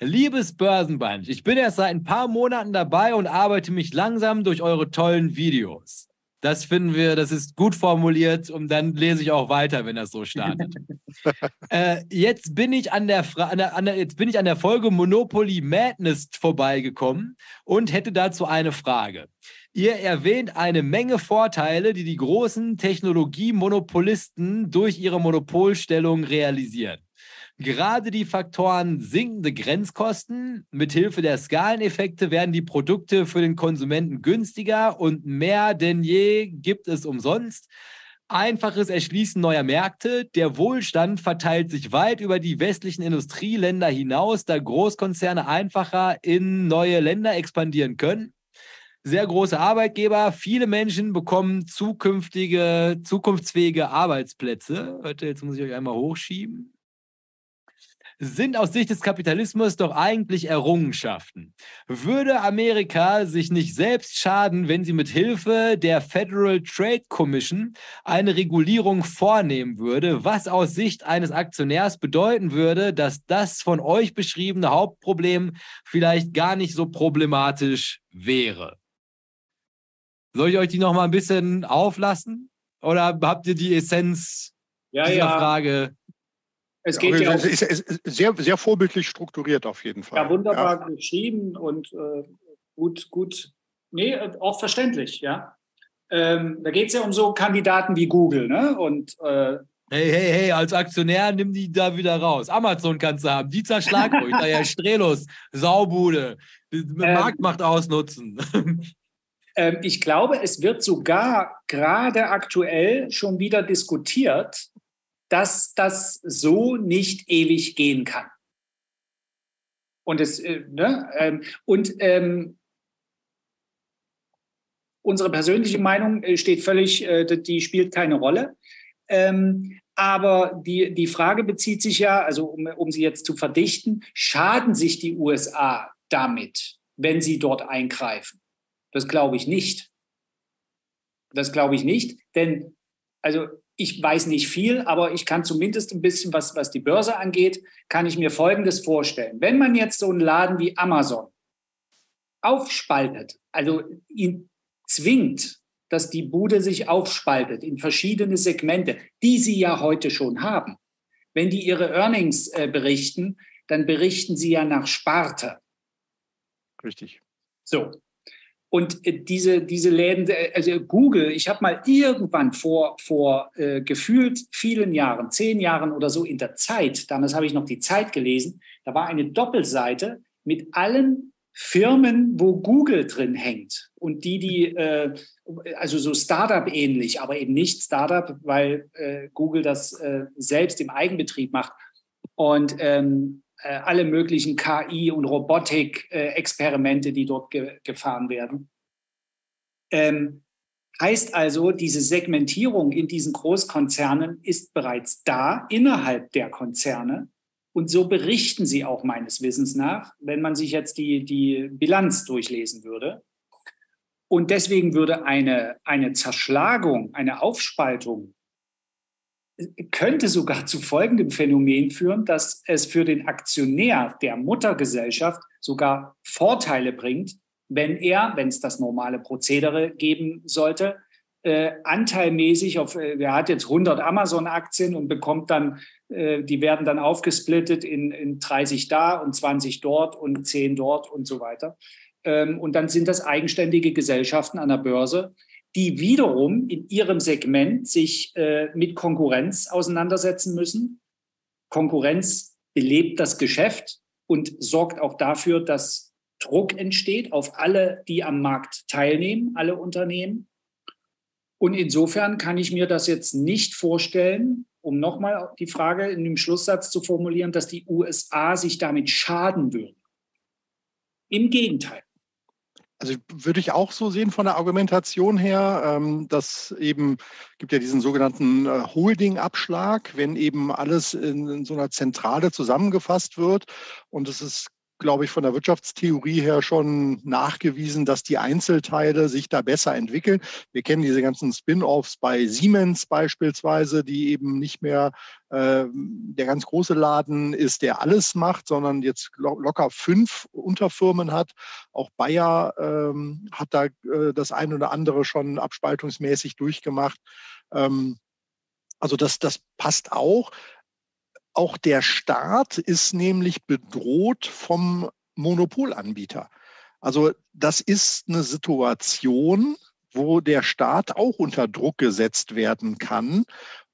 liebes Börsenbunch, ich bin erst seit ein paar Monaten dabei und arbeite mich langsam durch eure tollen Videos. Das finden wir, das ist gut formuliert und dann lese ich auch weiter, wenn das so startet. (laughs) äh, jetzt bin ich an der, an der, an der, jetzt bin ich an der Folge Monopoly Madness vorbeigekommen und hätte dazu eine Frage. Ihr erwähnt eine Menge Vorteile, die die großen Technologiemonopolisten durch ihre Monopolstellung realisieren. Gerade die Faktoren sinkende Grenzkosten, mithilfe der Skaleneffekte werden die Produkte für den Konsumenten günstiger und mehr denn je gibt es umsonst. Einfaches Erschließen neuer Märkte. Der Wohlstand verteilt sich weit über die westlichen Industrieländer hinaus, da Großkonzerne einfacher in neue Länder expandieren können. Sehr große Arbeitgeber, viele Menschen bekommen zukünftige, zukunftsfähige Arbeitsplätze. Warte, jetzt muss ich euch einmal hochschieben sind aus Sicht des Kapitalismus doch eigentlich Errungenschaften. Würde Amerika sich nicht selbst schaden, wenn sie mit Hilfe der Federal Trade Commission eine Regulierung vornehmen würde, was aus Sicht eines Aktionärs bedeuten würde, dass das von euch beschriebene Hauptproblem vielleicht gar nicht so problematisch wäre? Soll ich euch die noch mal ein bisschen auflassen? Oder habt ihr die Essenz ja, dieser ja. Frage es geht ja, auch, ist, ist sehr, sehr vorbildlich strukturiert auf jeden Fall. Ja, wunderbar ja. geschrieben und äh, gut, gut, nee, auch verständlich, ja. Ähm, da geht es ja um so Kandidaten wie Google, ne? Und äh, Hey, hey, hey, als Aktionär nimm die da wieder raus. Amazon kannst du haben, die zerschlag ruhig. da ja (laughs) Strelos, Saubude, ähm, Marktmacht ausnutzen. (laughs) Ähm, ich glaube, es wird sogar gerade aktuell schon wieder diskutiert, dass das so nicht ewig gehen kann. Und, es, äh, ne, ähm, und ähm, unsere persönliche Meinung äh, steht völlig, äh, die spielt keine Rolle. Ähm, aber die, die Frage bezieht sich ja, also um, um sie jetzt zu verdichten, schaden sich die USA damit, wenn sie dort eingreifen? Das glaube ich nicht. Das glaube ich nicht, denn also ich weiß nicht viel, aber ich kann zumindest ein bisschen, was, was die Börse angeht, kann ich mir Folgendes vorstellen. Wenn man jetzt so einen Laden wie Amazon aufspaltet, also ihn zwingt, dass die Bude sich aufspaltet in verschiedene Segmente, die sie ja heute schon haben. Wenn die ihre Earnings äh, berichten, dann berichten sie ja nach Sparte. Richtig. So, und äh, diese, diese Läden, äh, also Google, ich habe mal irgendwann vor, vor äh, gefühlt vielen Jahren, zehn Jahren oder so in der Zeit, damals habe ich noch die Zeit gelesen, da war eine Doppelseite mit allen Firmen, wo Google drin hängt. Und die, die, äh, also so Startup ähnlich, aber eben nicht Startup, weil äh, Google das äh, selbst im Eigenbetrieb macht. Und ähm, äh, alle möglichen KI- und Robotik-Experimente, die dort ge gefahren werden. Ähm, heißt also, diese Segmentierung in diesen Großkonzernen ist bereits da innerhalb der Konzerne. Und so berichten sie auch meines Wissens nach, wenn man sich jetzt die, die Bilanz durchlesen würde. Und deswegen würde eine, eine Zerschlagung, eine Aufspaltung könnte sogar zu folgendem Phänomen führen, dass es für den Aktionär der Muttergesellschaft sogar Vorteile bringt, wenn er, wenn es das normale Prozedere geben sollte, äh, anteilmäßig auf, äh, er hat jetzt 100 Amazon-Aktien und bekommt dann, äh, die werden dann aufgesplittet in, in 30 da und 20 dort und 10 dort und so weiter. Ähm, und dann sind das eigenständige Gesellschaften an der Börse, die wiederum in ihrem Segment sich äh, mit Konkurrenz auseinandersetzen müssen. Konkurrenz belebt das Geschäft und sorgt auch dafür, dass Druck entsteht auf alle, die am Markt teilnehmen, alle Unternehmen. Und insofern kann ich mir das jetzt nicht vorstellen, um nochmal die Frage in dem Schlusssatz zu formulieren, dass die USA sich damit schaden würden. Im Gegenteil. Also würde ich auch so sehen von der Argumentation her, ähm, dass eben gibt ja diesen sogenannten äh, Holding-Abschlag, wenn eben alles in, in so einer Zentrale zusammengefasst wird und es ist glaube ich, von der Wirtschaftstheorie her schon nachgewiesen, dass die Einzelteile sich da besser entwickeln. Wir kennen diese ganzen Spin-offs bei Siemens beispielsweise, die eben nicht mehr äh, der ganz große Laden ist, der alles macht, sondern jetzt locker fünf Unterfirmen hat. Auch Bayer ähm, hat da äh, das ein oder andere schon abspaltungsmäßig durchgemacht. Ähm, also das, das passt auch. Auch der Staat ist nämlich bedroht vom Monopolanbieter. Also das ist eine Situation, wo der Staat auch unter Druck gesetzt werden kann.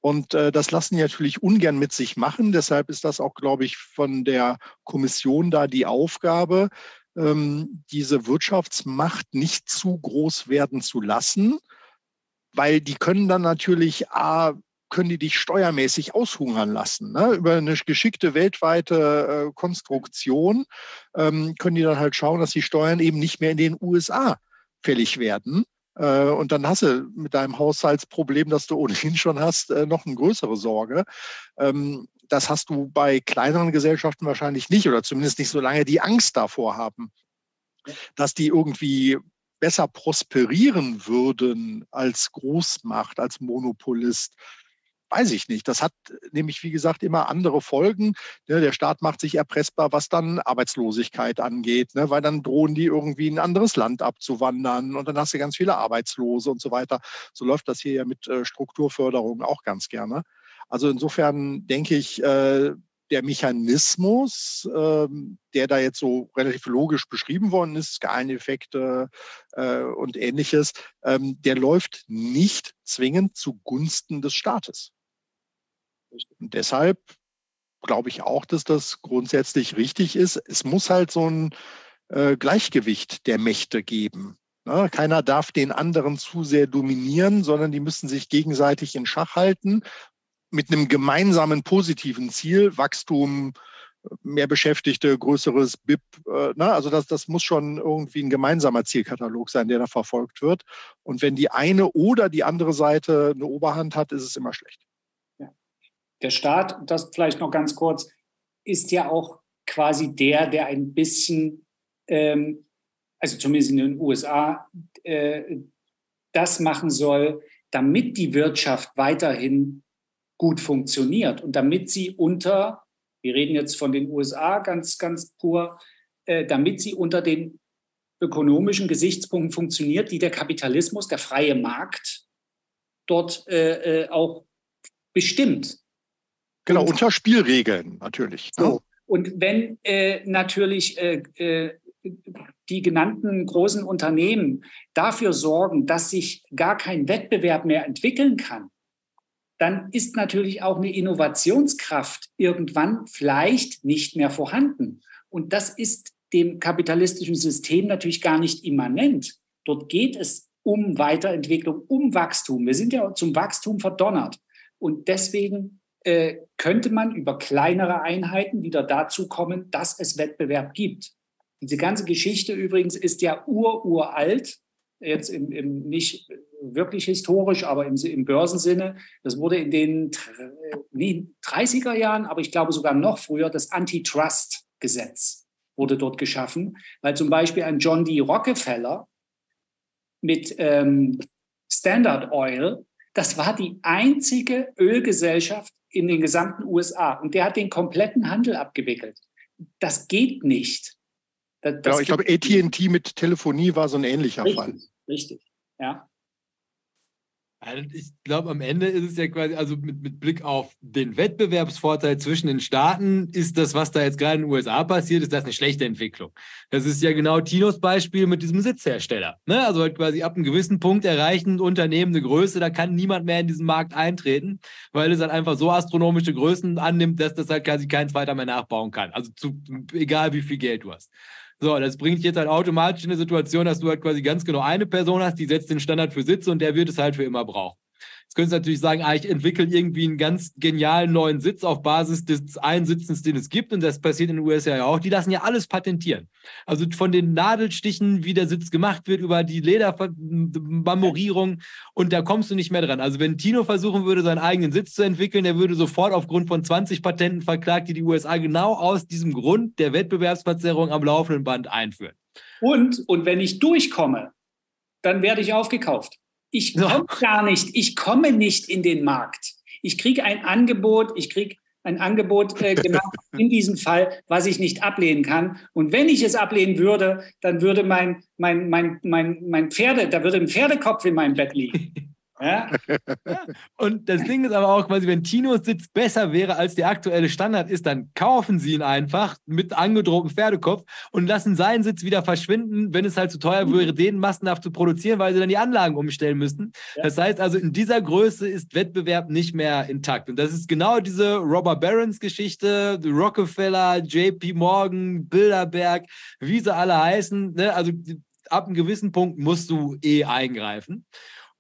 Und äh, das lassen die natürlich ungern mit sich machen. Deshalb ist das auch, glaube ich, von der Kommission da die Aufgabe, ähm, diese Wirtschaftsmacht nicht zu groß werden zu lassen, weil die können dann natürlich A, können die dich steuermäßig aushungern lassen. Ne? Über eine geschickte weltweite äh, Konstruktion ähm, können die dann halt schauen, dass die Steuern eben nicht mehr in den USA fällig werden. Äh, und dann hast du mit deinem Haushaltsproblem, das du (laughs) ohnehin schon hast, äh, noch eine größere Sorge. Ähm, das hast du bei kleineren Gesellschaften wahrscheinlich nicht oder zumindest nicht so lange die Angst davor haben, dass die irgendwie besser prosperieren würden als Großmacht, als Monopolist weiß ich nicht. Das hat nämlich, wie gesagt, immer andere Folgen. Ne, der Staat macht sich erpressbar, was dann Arbeitslosigkeit angeht, ne, weil dann drohen die irgendwie in ein anderes Land abzuwandern und dann hast du ganz viele Arbeitslose und so weiter. So läuft das hier ja mit äh, Strukturförderung auch ganz gerne. Also insofern denke ich, äh, der Mechanismus, ähm, der da jetzt so relativ logisch beschrieben worden ist, Skaleneffekte äh, und ähnliches, ähm, der läuft nicht zwingend zugunsten des Staates. Und deshalb glaube ich auch, dass das grundsätzlich richtig ist. Es muss halt so ein äh, Gleichgewicht der Mächte geben. Ne? Keiner darf den anderen zu sehr dominieren, sondern die müssen sich gegenseitig in Schach halten mit einem gemeinsamen positiven Ziel, Wachstum, mehr Beschäftigte, größeres BIP. Äh, ne? Also das, das muss schon irgendwie ein gemeinsamer Zielkatalog sein, der da verfolgt wird. Und wenn die eine oder die andere Seite eine Oberhand hat, ist es immer schlecht der Staat, das vielleicht noch ganz kurz, ist ja auch quasi der, der ein bisschen, ähm, also zumindest in den USA, äh, das machen soll, damit die Wirtschaft weiterhin gut funktioniert und damit sie unter, wir reden jetzt von den USA ganz, ganz pur, äh, damit sie unter den ökonomischen Gesichtspunkten funktioniert, die der Kapitalismus, der freie Markt dort äh, äh auch bestimmt. Genau, und, unter Spielregeln natürlich. Ne? So. Und wenn äh, natürlich äh, äh, die genannten großen Unternehmen dafür sorgen, dass sich gar kein Wettbewerb mehr entwickeln kann, dann ist natürlich auch eine Innovationskraft irgendwann vielleicht nicht mehr vorhanden. Und das ist dem kapitalistischen System natürlich gar nicht immanent. Dort geht es um Weiterentwicklung, um Wachstum. Wir sind ja zum Wachstum verdonnert. Und deswegen äh, könnte man über kleinere Einheiten wieder dazu kommen, dass es Wettbewerb gibt. Diese ganze Geschichte übrigens ist ja ururalt, jetzt im, im, nicht wirklich historisch, aber im, im Börsensinne. Das wurde in den nee, 30er Jahren, aber ich glaube sogar noch früher, das Antitrust-Gesetz wurde dort geschaffen, weil zum Beispiel ein John D. Rockefeller mit ähm, Standard Oil Das war die einzige Ölgesellschaft in den gesamten USA und der hat den kompletten Handel abgewickelt. Das geht nicht. Das, das genau, ich glaube, AT&T mit Telefonie war so ein ähnlicher richtig, Fall. Richtig, ja. Ich glaube, am Ende ist es ja quasi, also mit, mit Blick auf den Wettbewerbsvorteil zwischen den Staaten, ist das, was da jetzt gerade in den USA passiert, ist das eine schlechte Entwicklung. Das ist ja genau Tinos Beispiel mit diesem Sitzhersteller. Ne? Also halt quasi ab einem gewissen Punkt erreichen Unternehmen eine Größe, da kann niemand mehr in diesen Markt eintreten, weil es halt einfach so astronomische Größen annimmt, dass das halt quasi kein zweiter mehr nachbauen kann. Also zu, egal wie viel Geld du hast. So, das bringt dich jetzt halt automatisch in eine Situation, dass du halt quasi ganz genau eine Person hast, die setzt den Standard für Sitze und der wird es halt für immer brauchen. Könntest du natürlich sagen, ah, ich entwickle irgendwie einen ganz genialen neuen Sitz auf Basis des Einsitzens, den es gibt. Und das passiert in den USA ja auch. Die lassen ja alles patentieren. Also von den Nadelstichen, wie der Sitz gemacht wird, über die Ledermarmorierung. Und da kommst du nicht mehr dran. Also wenn Tino versuchen würde, seinen eigenen Sitz zu entwickeln, der würde sofort aufgrund von 20 Patenten verklagt, die die USA genau aus diesem Grund der Wettbewerbsverzerrung am laufenden Band einführen. Und, und wenn ich durchkomme, dann werde ich aufgekauft. Ich komme gar nicht, ich komme nicht in den Markt. Ich kriege ein Angebot, ich kriege ein Angebot äh, genau (laughs) in diesem Fall, was ich nicht ablehnen kann. Und wenn ich es ablehnen würde, dann würde mein, mein, mein, mein, mein Pferde, da würde ein Pferdekopf in meinem Bett liegen. (laughs) Ja? ja? Und das Ding ist aber auch quasi, wenn Tinos Sitz besser wäre als der aktuelle Standard ist, dann kaufen sie ihn einfach mit angedrohtem Pferdekopf und lassen seinen Sitz wieder verschwinden, wenn es halt zu teuer wäre, den massenhaft zu produzieren, weil sie dann die Anlagen umstellen müssten. Ja. Das heißt also, in dieser Größe ist Wettbewerb nicht mehr intakt. Und das ist genau diese Robert Barons Geschichte, Rockefeller, JP Morgan, Bilderberg, wie sie alle heißen. Ne? Also ab einem gewissen Punkt musst du eh eingreifen.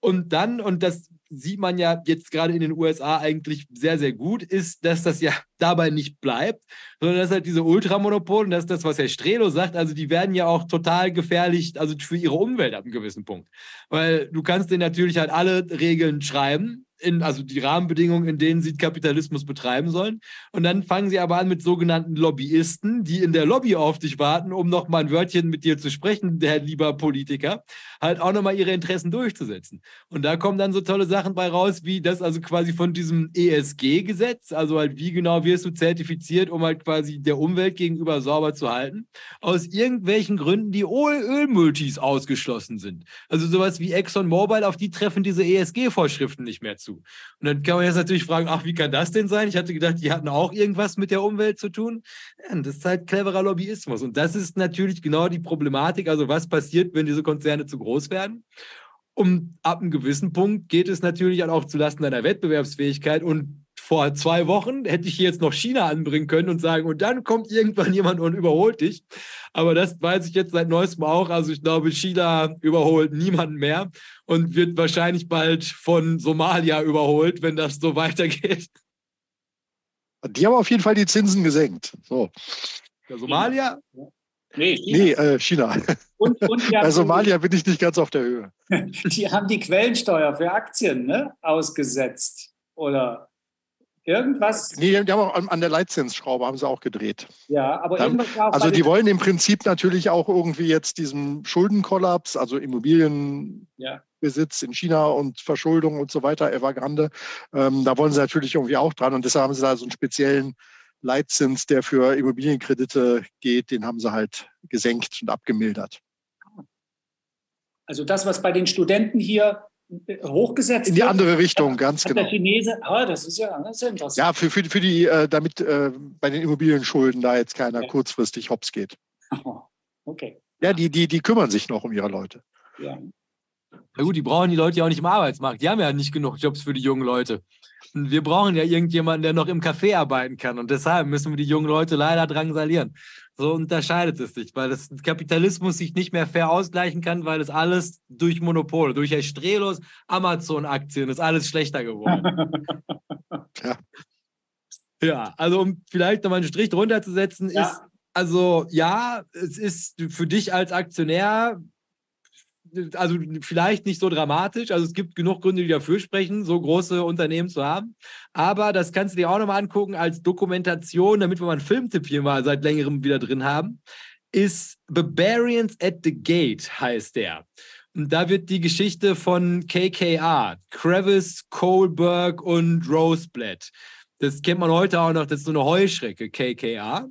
Und dann, und das sieht man ja jetzt gerade in den USA eigentlich sehr, sehr gut, ist, dass das ja (laughs) dabei nicht bleibt, sondern dass halt diese Ultramonopole, und das ist das, was Herr Strelo sagt, also die werden ja auch total gefährlich, also für ihre Umwelt ab einem gewissen Punkt. Weil du kannst denen natürlich halt alle Regeln schreiben, in, also die Rahmenbedingungen, in denen sie Kapitalismus betreiben sollen. Und dann fangen sie aber an mit sogenannten Lobbyisten, die in der Lobby auf dich warten, um noch mal ein Wörtchen mit dir zu sprechen, der lieber Politiker, halt auch noch mal ihre Interessen durchzusetzen. Und da kommen dann so tolle Sachen bei raus, wie das also quasi von diesem ESG-Gesetz, also halt wie genau wirst du zertifiziert, um halt quasi der Umwelt gegenüber sauber zu halten, aus irgendwelchen Gründen die Ölmultis ausgeschlossen sind. Also sowas wie ExxonMobil, auf die treffen diese ESG-Vorschriften nicht mehr zu zu. Und dann kann man jetzt natürlich fragen, ach, wie kann das denn sein? Ich hatte gedacht, die hatten auch irgendwas mit der Umwelt zu tun. Ja, das ist halt cleverer Lobbyismus. Und das ist natürlich genau die Problematik. Also was passiert, wenn diese Konzerne zu groß werden? Und ab einem gewissen Punkt geht es natürlich auch zulasten deiner Wettbewerbsfähigkeit und vor zwei Wochen hätte ich jetzt noch China anbringen können und sagen, und dann kommt irgendwann jemand und überholt dich. Aber das weiß ich jetzt seit neuestem auch. Also ich glaube, China überholt niemanden mehr und wird wahrscheinlich bald von Somalia überholt, wenn das so (laughs) weitergeht. Die haben auf jeden Fall die Zinsen gesenkt. So. Der Somalia? Nee, China. Nee, äh, China. Und, und (laughs) Bei Somalia bin ich nicht ganz auf der Höhe. (laughs) Die haben die Quellensteuer für Aktien ne, ausgesetzt. Oder Irgendwas. Nee, die haben auch an, der Leitzinsschraube haben sie auch gedreht. Ja, aber Dann, irgendwas war auch Also die wollen im Prinzip natürlich auch irgendwie jetzt diesen Schuldenkollaps, also Immobilienbesitz ja. in China und Verschuldung und so weiter, Evergrande, ähm, da wollen sie natürlich irgendwie auch dran und deshalb haben sie da so einen speziellen Leitzins, der für Immobilienkredite geht, den haben sie halt gesenkt und abgemildert. Also das, was bei den Studenten hier hochgesetzt In die andere Richtung, ganz genau. Der Chinese, ah, das ist ja, das ist interessant. Ja, für, für, für die, äh, damit äh, bei den Immobilienschulden da jetzt keiner okay. kurzfristig hops geht. Oh, (laughs) okay. Ja, die, die, die kümmern sich noch um ihre Leute. Ja. Na gut, die brauchen die Leute ja auch nicht im Arbeitsmarkt. Die haben ja nicht genug Jobs für die jungen Leute. Wir brauchen ja irgendjemanden, der noch im Café arbeiten kann. Und deshalb müssen wir die jungen Leute leider drangsalieren. So unterscheidet es sich, weil das Kapitalismus sich nicht mehr fair ausgleichen kann, weil es alles durch Monopole, durch Estrelos, Amazon-Aktien ist alles schlechter geworden. (laughs) ja. ja, also um vielleicht nochmal einen Strich drunter zu setzen, ja. ist, also ja, es ist für dich als Aktionär also vielleicht nicht so dramatisch. Also es gibt genug Gründe, die dafür sprechen, so große Unternehmen zu haben. Aber das kannst du dir auch nochmal angucken als Dokumentation, damit wir mal einen Filmtipp hier mal seit längerem wieder drin haben. Ist Barbarians at the Gate heißt der. Und da wird die Geschichte von KKR, Crevice, Kohlberg und Roseblatt. Das kennt man heute auch noch, das ist so eine Heuschrecke, KKR.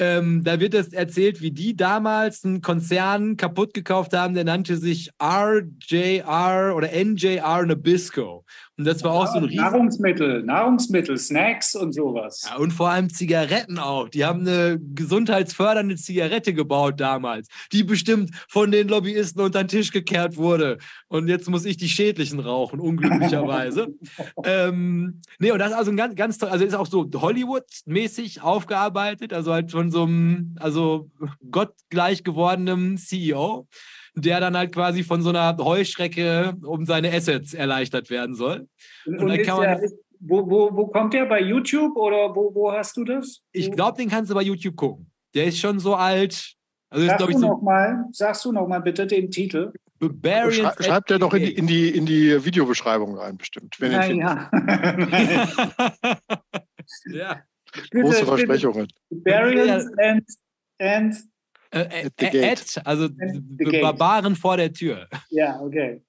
Ähm, da wird es erzählt, wie die damals einen Konzern kaputt gekauft haben, der nannte sich RJR oder NJR Nabisco. Und das war auch so ein riesen Nahrungsmittel, Nahrungsmittel, Snacks und sowas. Ja, und vor allem Zigaretten auch. Die haben eine gesundheitsfördernde Zigarette gebaut damals, die bestimmt von den Lobbyisten unter den Tisch gekehrt wurde. Und jetzt muss ich die schädlichen rauchen, unglücklicherweise. (laughs) ähm, nee, und das ist also ein ganz, ganz toll, also ist auch so Hollywood-mäßig aufgearbeitet, also halt von so einem, also gottgleich gewordenen CEO der dann halt quasi von so einer Heuschrecke um seine Assets erleichtert werden soll. Und, und dann kann man, der, wo, wo, wo kommt der? Bei YouTube oder wo, wo hast du das? Ich glaube, den kannst du bei YouTube gucken. Der ist schon so alt. Also Sag ist, du so noch mal, sagst du noch mal bitte den Titel? Schrei schreibt er doch in die, in, die, in die Videobeschreibung rein, bestimmt. Wenn Na, ja. (laughs) ja. Große Versprechungen. Barbarians and, and äh, äh, Ed, also Barbaren vor der Tür. Ja, okay.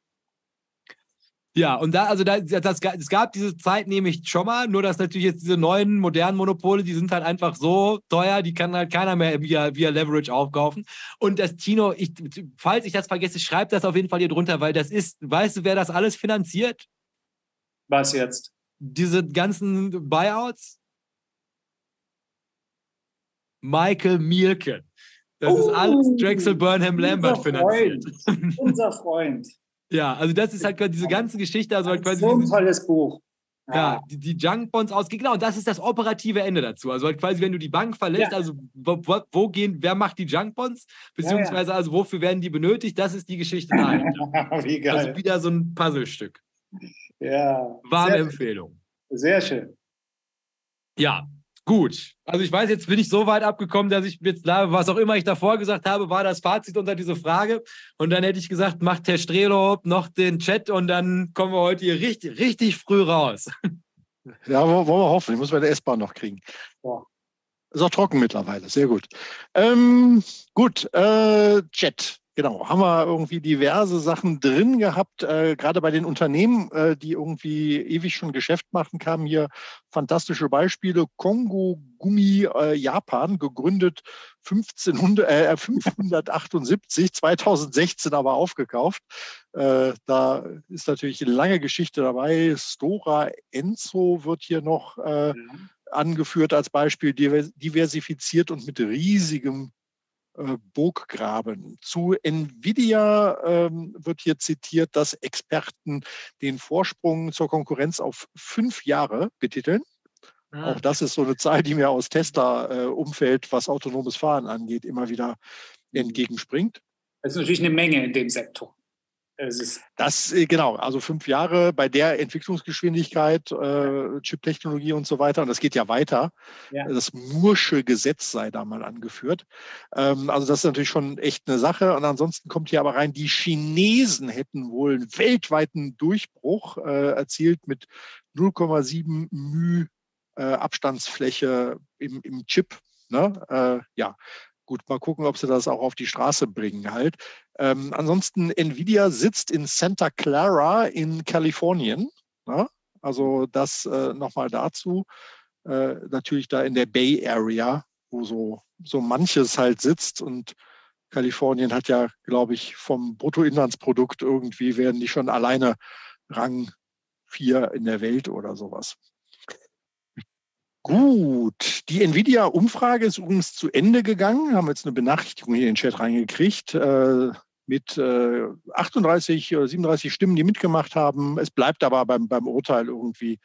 Ja, und da, also da, das, es gab diese Zeit nämlich schon mal, nur dass natürlich jetzt diese neuen modernen Monopole, die sind halt einfach so teuer, die kann halt keiner mehr via, via Leverage aufkaufen. Und das Tino, ich, falls ich das vergesse, schreibt das auf jeden Fall hier drunter, weil das ist, weißt du, wer das alles finanziert? Was jetzt? Diese ganzen Buyouts? Michael Mielken. Das oh, ist alles Drexel Burnham Lambert finanziert. Unser Freund. (laughs) ja, also das ist halt quasi diese ganze Geschichte. Also halt quasi so ein tolles Buch. Ja, ja die, die Junkbonds ausgehen. Genau, und das ist das operative Ende dazu. Also halt quasi, wenn du die Bank verlässt, ja. also wo, wo, gehen, wer macht die Junkbonds? Beziehungsweise, ja, also wofür werden die benötigt? Das ist die Geschichte dahinter. (laughs) Wie geil. Also wieder so ein Puzzlestück. Ja. Warme Empfehlung. Sehr schön. Ja, Gut, also ich weiß, jetzt bin ich so weit abgekommen, dass ich jetzt, was auch immer ich davor gesagt habe, war das Fazit unter diese Frage. Und dann hätte ich gesagt, macht Herr Strelo noch den Chat und dann kommen wir heute hier richtig, richtig früh raus. Ja, wollen wir hoffen. Ich muss meine S-Bahn noch kriegen. Ja. Ist auch trocken mittlerweile, sehr gut. Ähm, gut, äh, Chat. Genau, haben wir irgendwie diverse Sachen drin gehabt. Äh, gerade bei den Unternehmen, äh, die irgendwie ewig schon Geschäft machen, kamen hier fantastische Beispiele. Kongo Gummi äh, Japan, gegründet 1500, äh, 578, 2016 aber aufgekauft. Äh, da ist natürlich eine lange Geschichte dabei. Stora Enzo wird hier noch äh, angeführt als Beispiel, diversifiziert und mit riesigem Burggraben. Zu Nvidia ähm, wird hier zitiert, dass Experten den Vorsprung zur Konkurrenz auf fünf Jahre betiteln. Ah. Auch das ist so eine Zahl, die mir aus Tesla-Umfeld, äh, was autonomes Fahren angeht, immer wieder entgegenspringt. Das ist natürlich eine Menge in dem Sektor. Das, äh, genau, also fünf Jahre bei der Entwicklungsgeschwindigkeit, äh, Chip-Technologie und so weiter. Und das geht ja weiter. Ja. Das Mursche Gesetz sei da mal angeführt. Ähm, also das ist natürlich schon echt eine Sache. Und ansonsten kommt hier aber rein, die Chinesen hätten wohl einen weltweiten Durchbruch äh, erzielt mit 0,7 μ äh, Abstandsfläche im, im Chip. Ne? Äh, ja, gut, mal gucken, ob sie das auch auf die Straße bringen halt. Ähm, ansonsten, Nvidia sitzt in Santa Clara in Kalifornien. Ja? Also das äh, nochmal dazu. Äh, natürlich da in der Bay Area, wo so, so manches halt sitzt. Und Kalifornien hat ja, glaube ich, vom Bruttoinlandsprodukt irgendwie werden die schon alleine Rang 4 in der Welt oder sowas. Gut, die Nvidia-Umfrage ist übrigens zu Ende gegangen. Haben jetzt eine Benachrichtigung hier in den Chat reingekriegt äh, mit äh, 38 oder 37 Stimmen, die mitgemacht haben. Es bleibt aber beim, beim Urteil irgendwie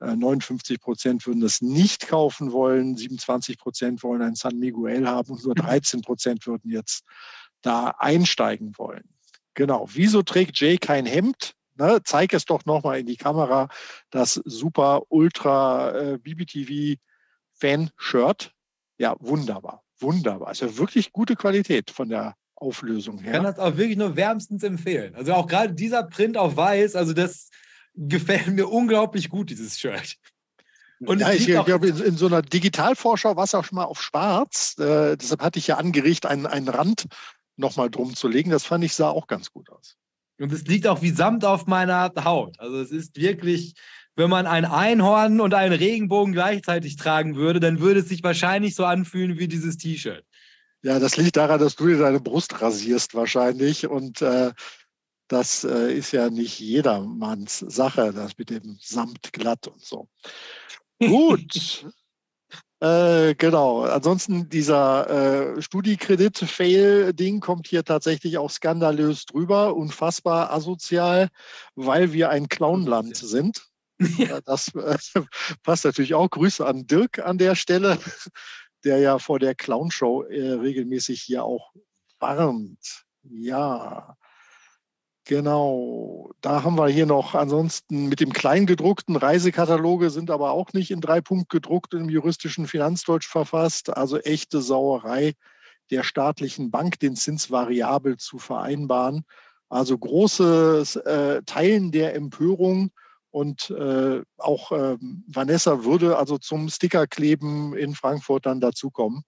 äh, 59 Prozent würden das nicht kaufen wollen, 27 Prozent wollen ein San Miguel haben und nur (laughs) 13 Prozent würden jetzt da einsteigen wollen. Genau. Wieso trägt Jay kein Hemd? Ne, zeig es doch nochmal in die Kamera, das super Ultra äh, BBTV Fan-Shirt. Ja, wunderbar, wunderbar. Also wirklich gute Qualität von der Auflösung her. Ich kann das auch wirklich nur wärmstens empfehlen. Also auch gerade dieser Print auf weiß, also das gefällt mir unglaublich gut, dieses Shirt. Und ja, ich glaube, in, in, so einer Digitalvorschau war es auch schon mal auf schwarz. Äh, deshalb hatte ich ja angeregt, einen, einen Rand nochmal drum zu legen. Das fand ich, sah auch ganz gut aus. Und es liegt auch wie Samt auf meiner Haut. Also es ist wirklich, wenn man ein Einhorn und einen Regenbogen gleichzeitig tragen würde, dann würde es sich wahrscheinlich so anfühlen wie dieses T-Shirt. Ja, das liegt daran, dass du dir deine Brust rasierst wahrscheinlich. Und äh, das äh, ist ja nicht jedermanns Sache, das mit dem Samt glatt und so. (laughs) Gut. Äh, genau. Ansonsten dieser äh, Studiekredit-Fail-Ding kommt hier tatsächlich auch skandalös drüber, unfassbar asozial, weil wir ein Clownland sind. (laughs) Ja. Das äh, passt natürlich auch. Grüße an Dirk an der Stelle, der ja vor der Clownshow äh, regelmäßig hier auch warnt. Ja. Genau, da haben wir hier noch ansonsten mit dem Kleingedruckten Reisekataloge sind aber auch nicht in drei Punkt gedruckt im juristischen Finanzdeutsch verfasst. Also echte Sauerei der staatlichen Bank, den Zins variabel zu vereinbaren. Also großes äh, Teilen der Empörung und äh, auch äh, Vanessa würde also zum Stickerkleben in Frankfurt dann dazukommen.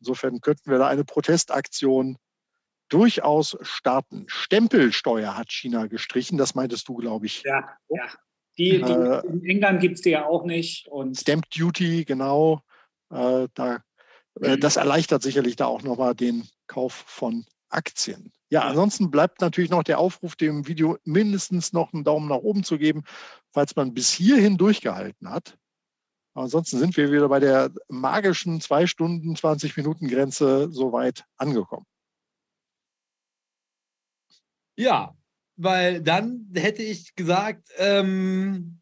Insofern könnten wir da eine Protestaktion durchaus starten. Stempelsteuer hat China gestrichen, das meintest du, glaube ich. Ja, ja. Die, die äh, in England gibt es die ja auch nicht. Und Stamp Duty, genau. Äh, da, äh, das erleichtert sicherlich da auch nochmal den Kauf von Aktien. Ja, ansonsten bleibt natürlich noch der Aufruf, dem Video mindestens noch einen Daumen nach oben zu geben, falls man bis hierhin durchgehalten hat. ansonsten sind wir wieder bei der magischen 2 Stunden, 20 Minuten Grenze soweit angekommen. Ja, weil dann hätte ich gesagt, ähm,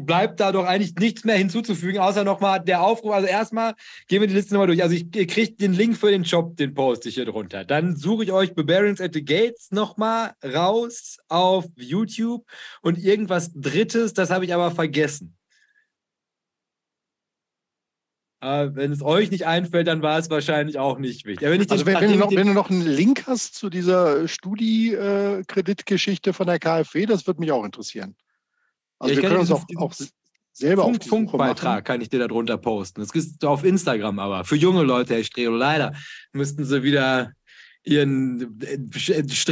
bleibt da doch eigentlich nichts mehr hinzuzufügen, außer nochmal der Aufruf. Also erstmal gehen wir die Liste nochmal durch. Also ich, ihr kriegt den Link für den Job, den poste ich hier drunter. Dann suche ich euch Barbarians at the Gates nochmal raus auf YouTube und irgendwas Drittes, das habe ich aber vergessen. Äh, wenn es euch nicht einfällt, dann war es wahrscheinlich auch nicht wichtig. Wenn, also wenn, wenn, du noch, wenn, du noch, einen Link hast zu dieser Studi-Kreditgeschichte von der KfW, das würde mich auch interessieren. Also ja, wir können uns auch, auch selber Funk, auf Funkbeitrag kann ich dir da drunter posten. Das ist auf Instagram aber. Für junge Leute, Herr Strelo, leider müssten sie wieder ihren äh,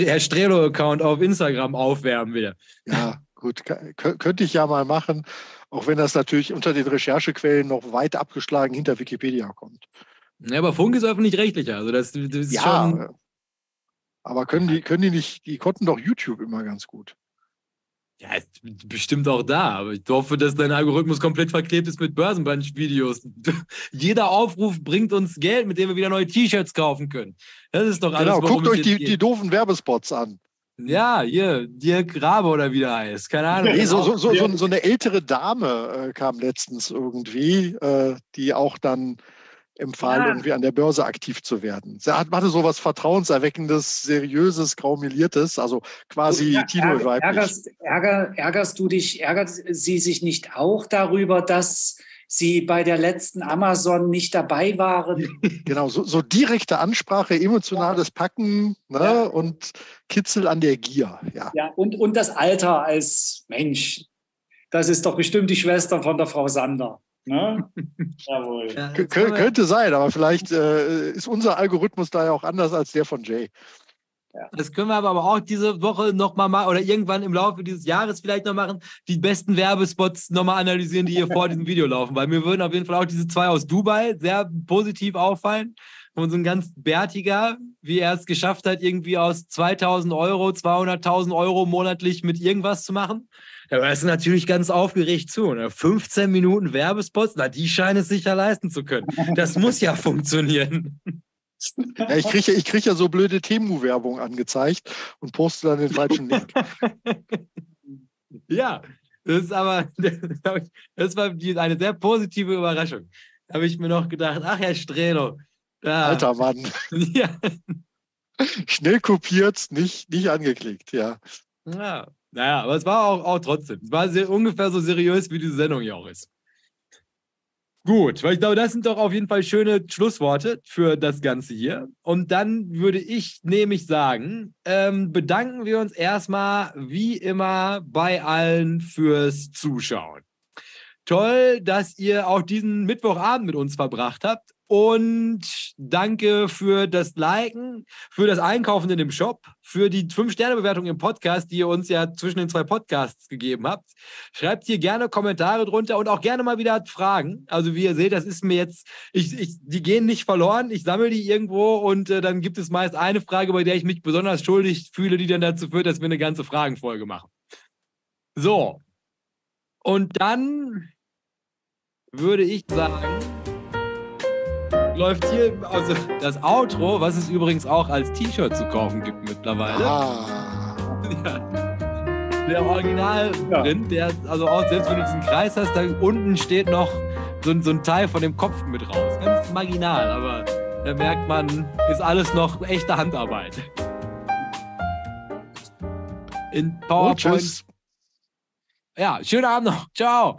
Herr Strelo-Account auf Instagram aufwärmen wieder. Ja, gut, könnte ich ja mal machen. Auch wenn das natürlich unter den Recherchequellen noch weit abgeschlagen hinter Wikipedia kommt. Ja, aber Funk ist öffentlich-rechtlicher. Also das, das ja, schon. Aber können die, können die nicht, die konnten doch YouTube immer ganz gut. Ja, bestimmt auch da, aber ich hoffe, dass dein Algorithmus komplett verklebt ist mit Börsenbunch-Videos. (laughs) Jeder Aufruf bringt uns Geld, mit dem wir wieder neue T-Shirts kaufen können. Das ist doch alles. Genau, guckt euch die, die doofen Werbespots an. Ja, hier, Dirk Rabe oder wie der heißt. Keine Ahnung. Nee, so, so, so, so, eine ältere Dame äh, kam letztens irgendwie, äh, die auch dann empfahl, ja. irgendwie an der Börse aktiv zu werden. Sie hatte so was Vertrauenserweckendes, Seriöses, Graumiliertes, also quasi ja, Tino. Ärgerst, ärger, ärgerst du dich, ärgert sie sich nicht auch darüber, dass Sie bei der letzten Amazon nicht dabei waren. (laughs) Genau, so, so direkte Ansprache, emotionales Packen ne, ja. und Kitzel an der Gier. Ja, ja und, und das Alter als Mensch. Das ist doch bestimmt die Schwester von der Frau Sander. Ne? (laughs) Jawohl. Ja, könnte sein, aber vielleicht äh, ist unser Algorithmus da ja auch anders als der von Jay. Ja. Das können wir aber auch diese Woche nochmal mal oder irgendwann im Laufe dieses Jahres vielleicht noch machen, die besten Werbespots nochmal analysieren, die hier vor diesem Video laufen. Weil mir würden auf jeden Fall auch diese zwei aus Dubai sehr positiv auffallen. Und so ein ganz bärtiger, wie er es geschafft hat, irgendwie aus 2000 Euro, 200.000 Euro monatlich mit irgendwas zu machen. Da hörst du natürlich ganz aufgeregt zu. 15 ne? Minuten Werbespots, na, die scheinen es sicher leisten zu können. Das muss ja funktionieren. Ja, ich kriege ich krieg ja so blöde Temu-Werbung angezeigt und poste dann den falschen Link. (laughs) ja, das ist aber, (laughs) das war eine sehr positive Überraschung. Da habe ich mir noch gedacht, ach Herr Strelo. Ja. Alter Mann. (laughs) Ja. Schnell kopiert, nicht, nicht angeklickt, ja. Ja, naja, aber es war auch, auch trotzdem. Es war sehr, ungefähr so seriös, wie diese Sendung hier auch ist. Gut, weil ich glaube, das sind doch auf jeden Fall schöne Schlussworte für das Ganze hier. Und dann würde ich nämlich sagen, ähm, bedanken wir uns erstmal wie immer bei allen fürs Zuschauen. toll, dass ihr auch diesen Mittwochabend mit uns verbracht habt. Und danke für das Liken, für das Einkaufen in dem Shop, für die 5-Sterne-Bewertung im Podcast, die ihr uns ja zwischen den zwei Podcasts gegeben habt. Schreibt hier gerne Kommentare drunter und auch gerne mal wieder Fragen. Also wie ihr seht, das ist mir jetzt, ich, ich, die gehen nicht verloren. Ich sammle die irgendwo und äh, dann gibt es meist eine Frage, bei der ich mich besonders schuldig fühle, die dann dazu führt, dass wir eine ganze Fragenfolge machen. So. Und dann würde ich sagen, läuft hier also das Outro, was es übrigens auch als T-Shirt zu kaufen gibt mittlerweile. Ah. Ja. Der Originalprint, ja. der, also auch selbst wenn du diesen Kreis hast, da unten steht noch so, so ein Teil von dem Kopf mit raus. Ganz marginal, aber da merkt man, ist alles noch echte Handarbeit. In PowerPoint. Ja, schönen Abend noch. Ciao.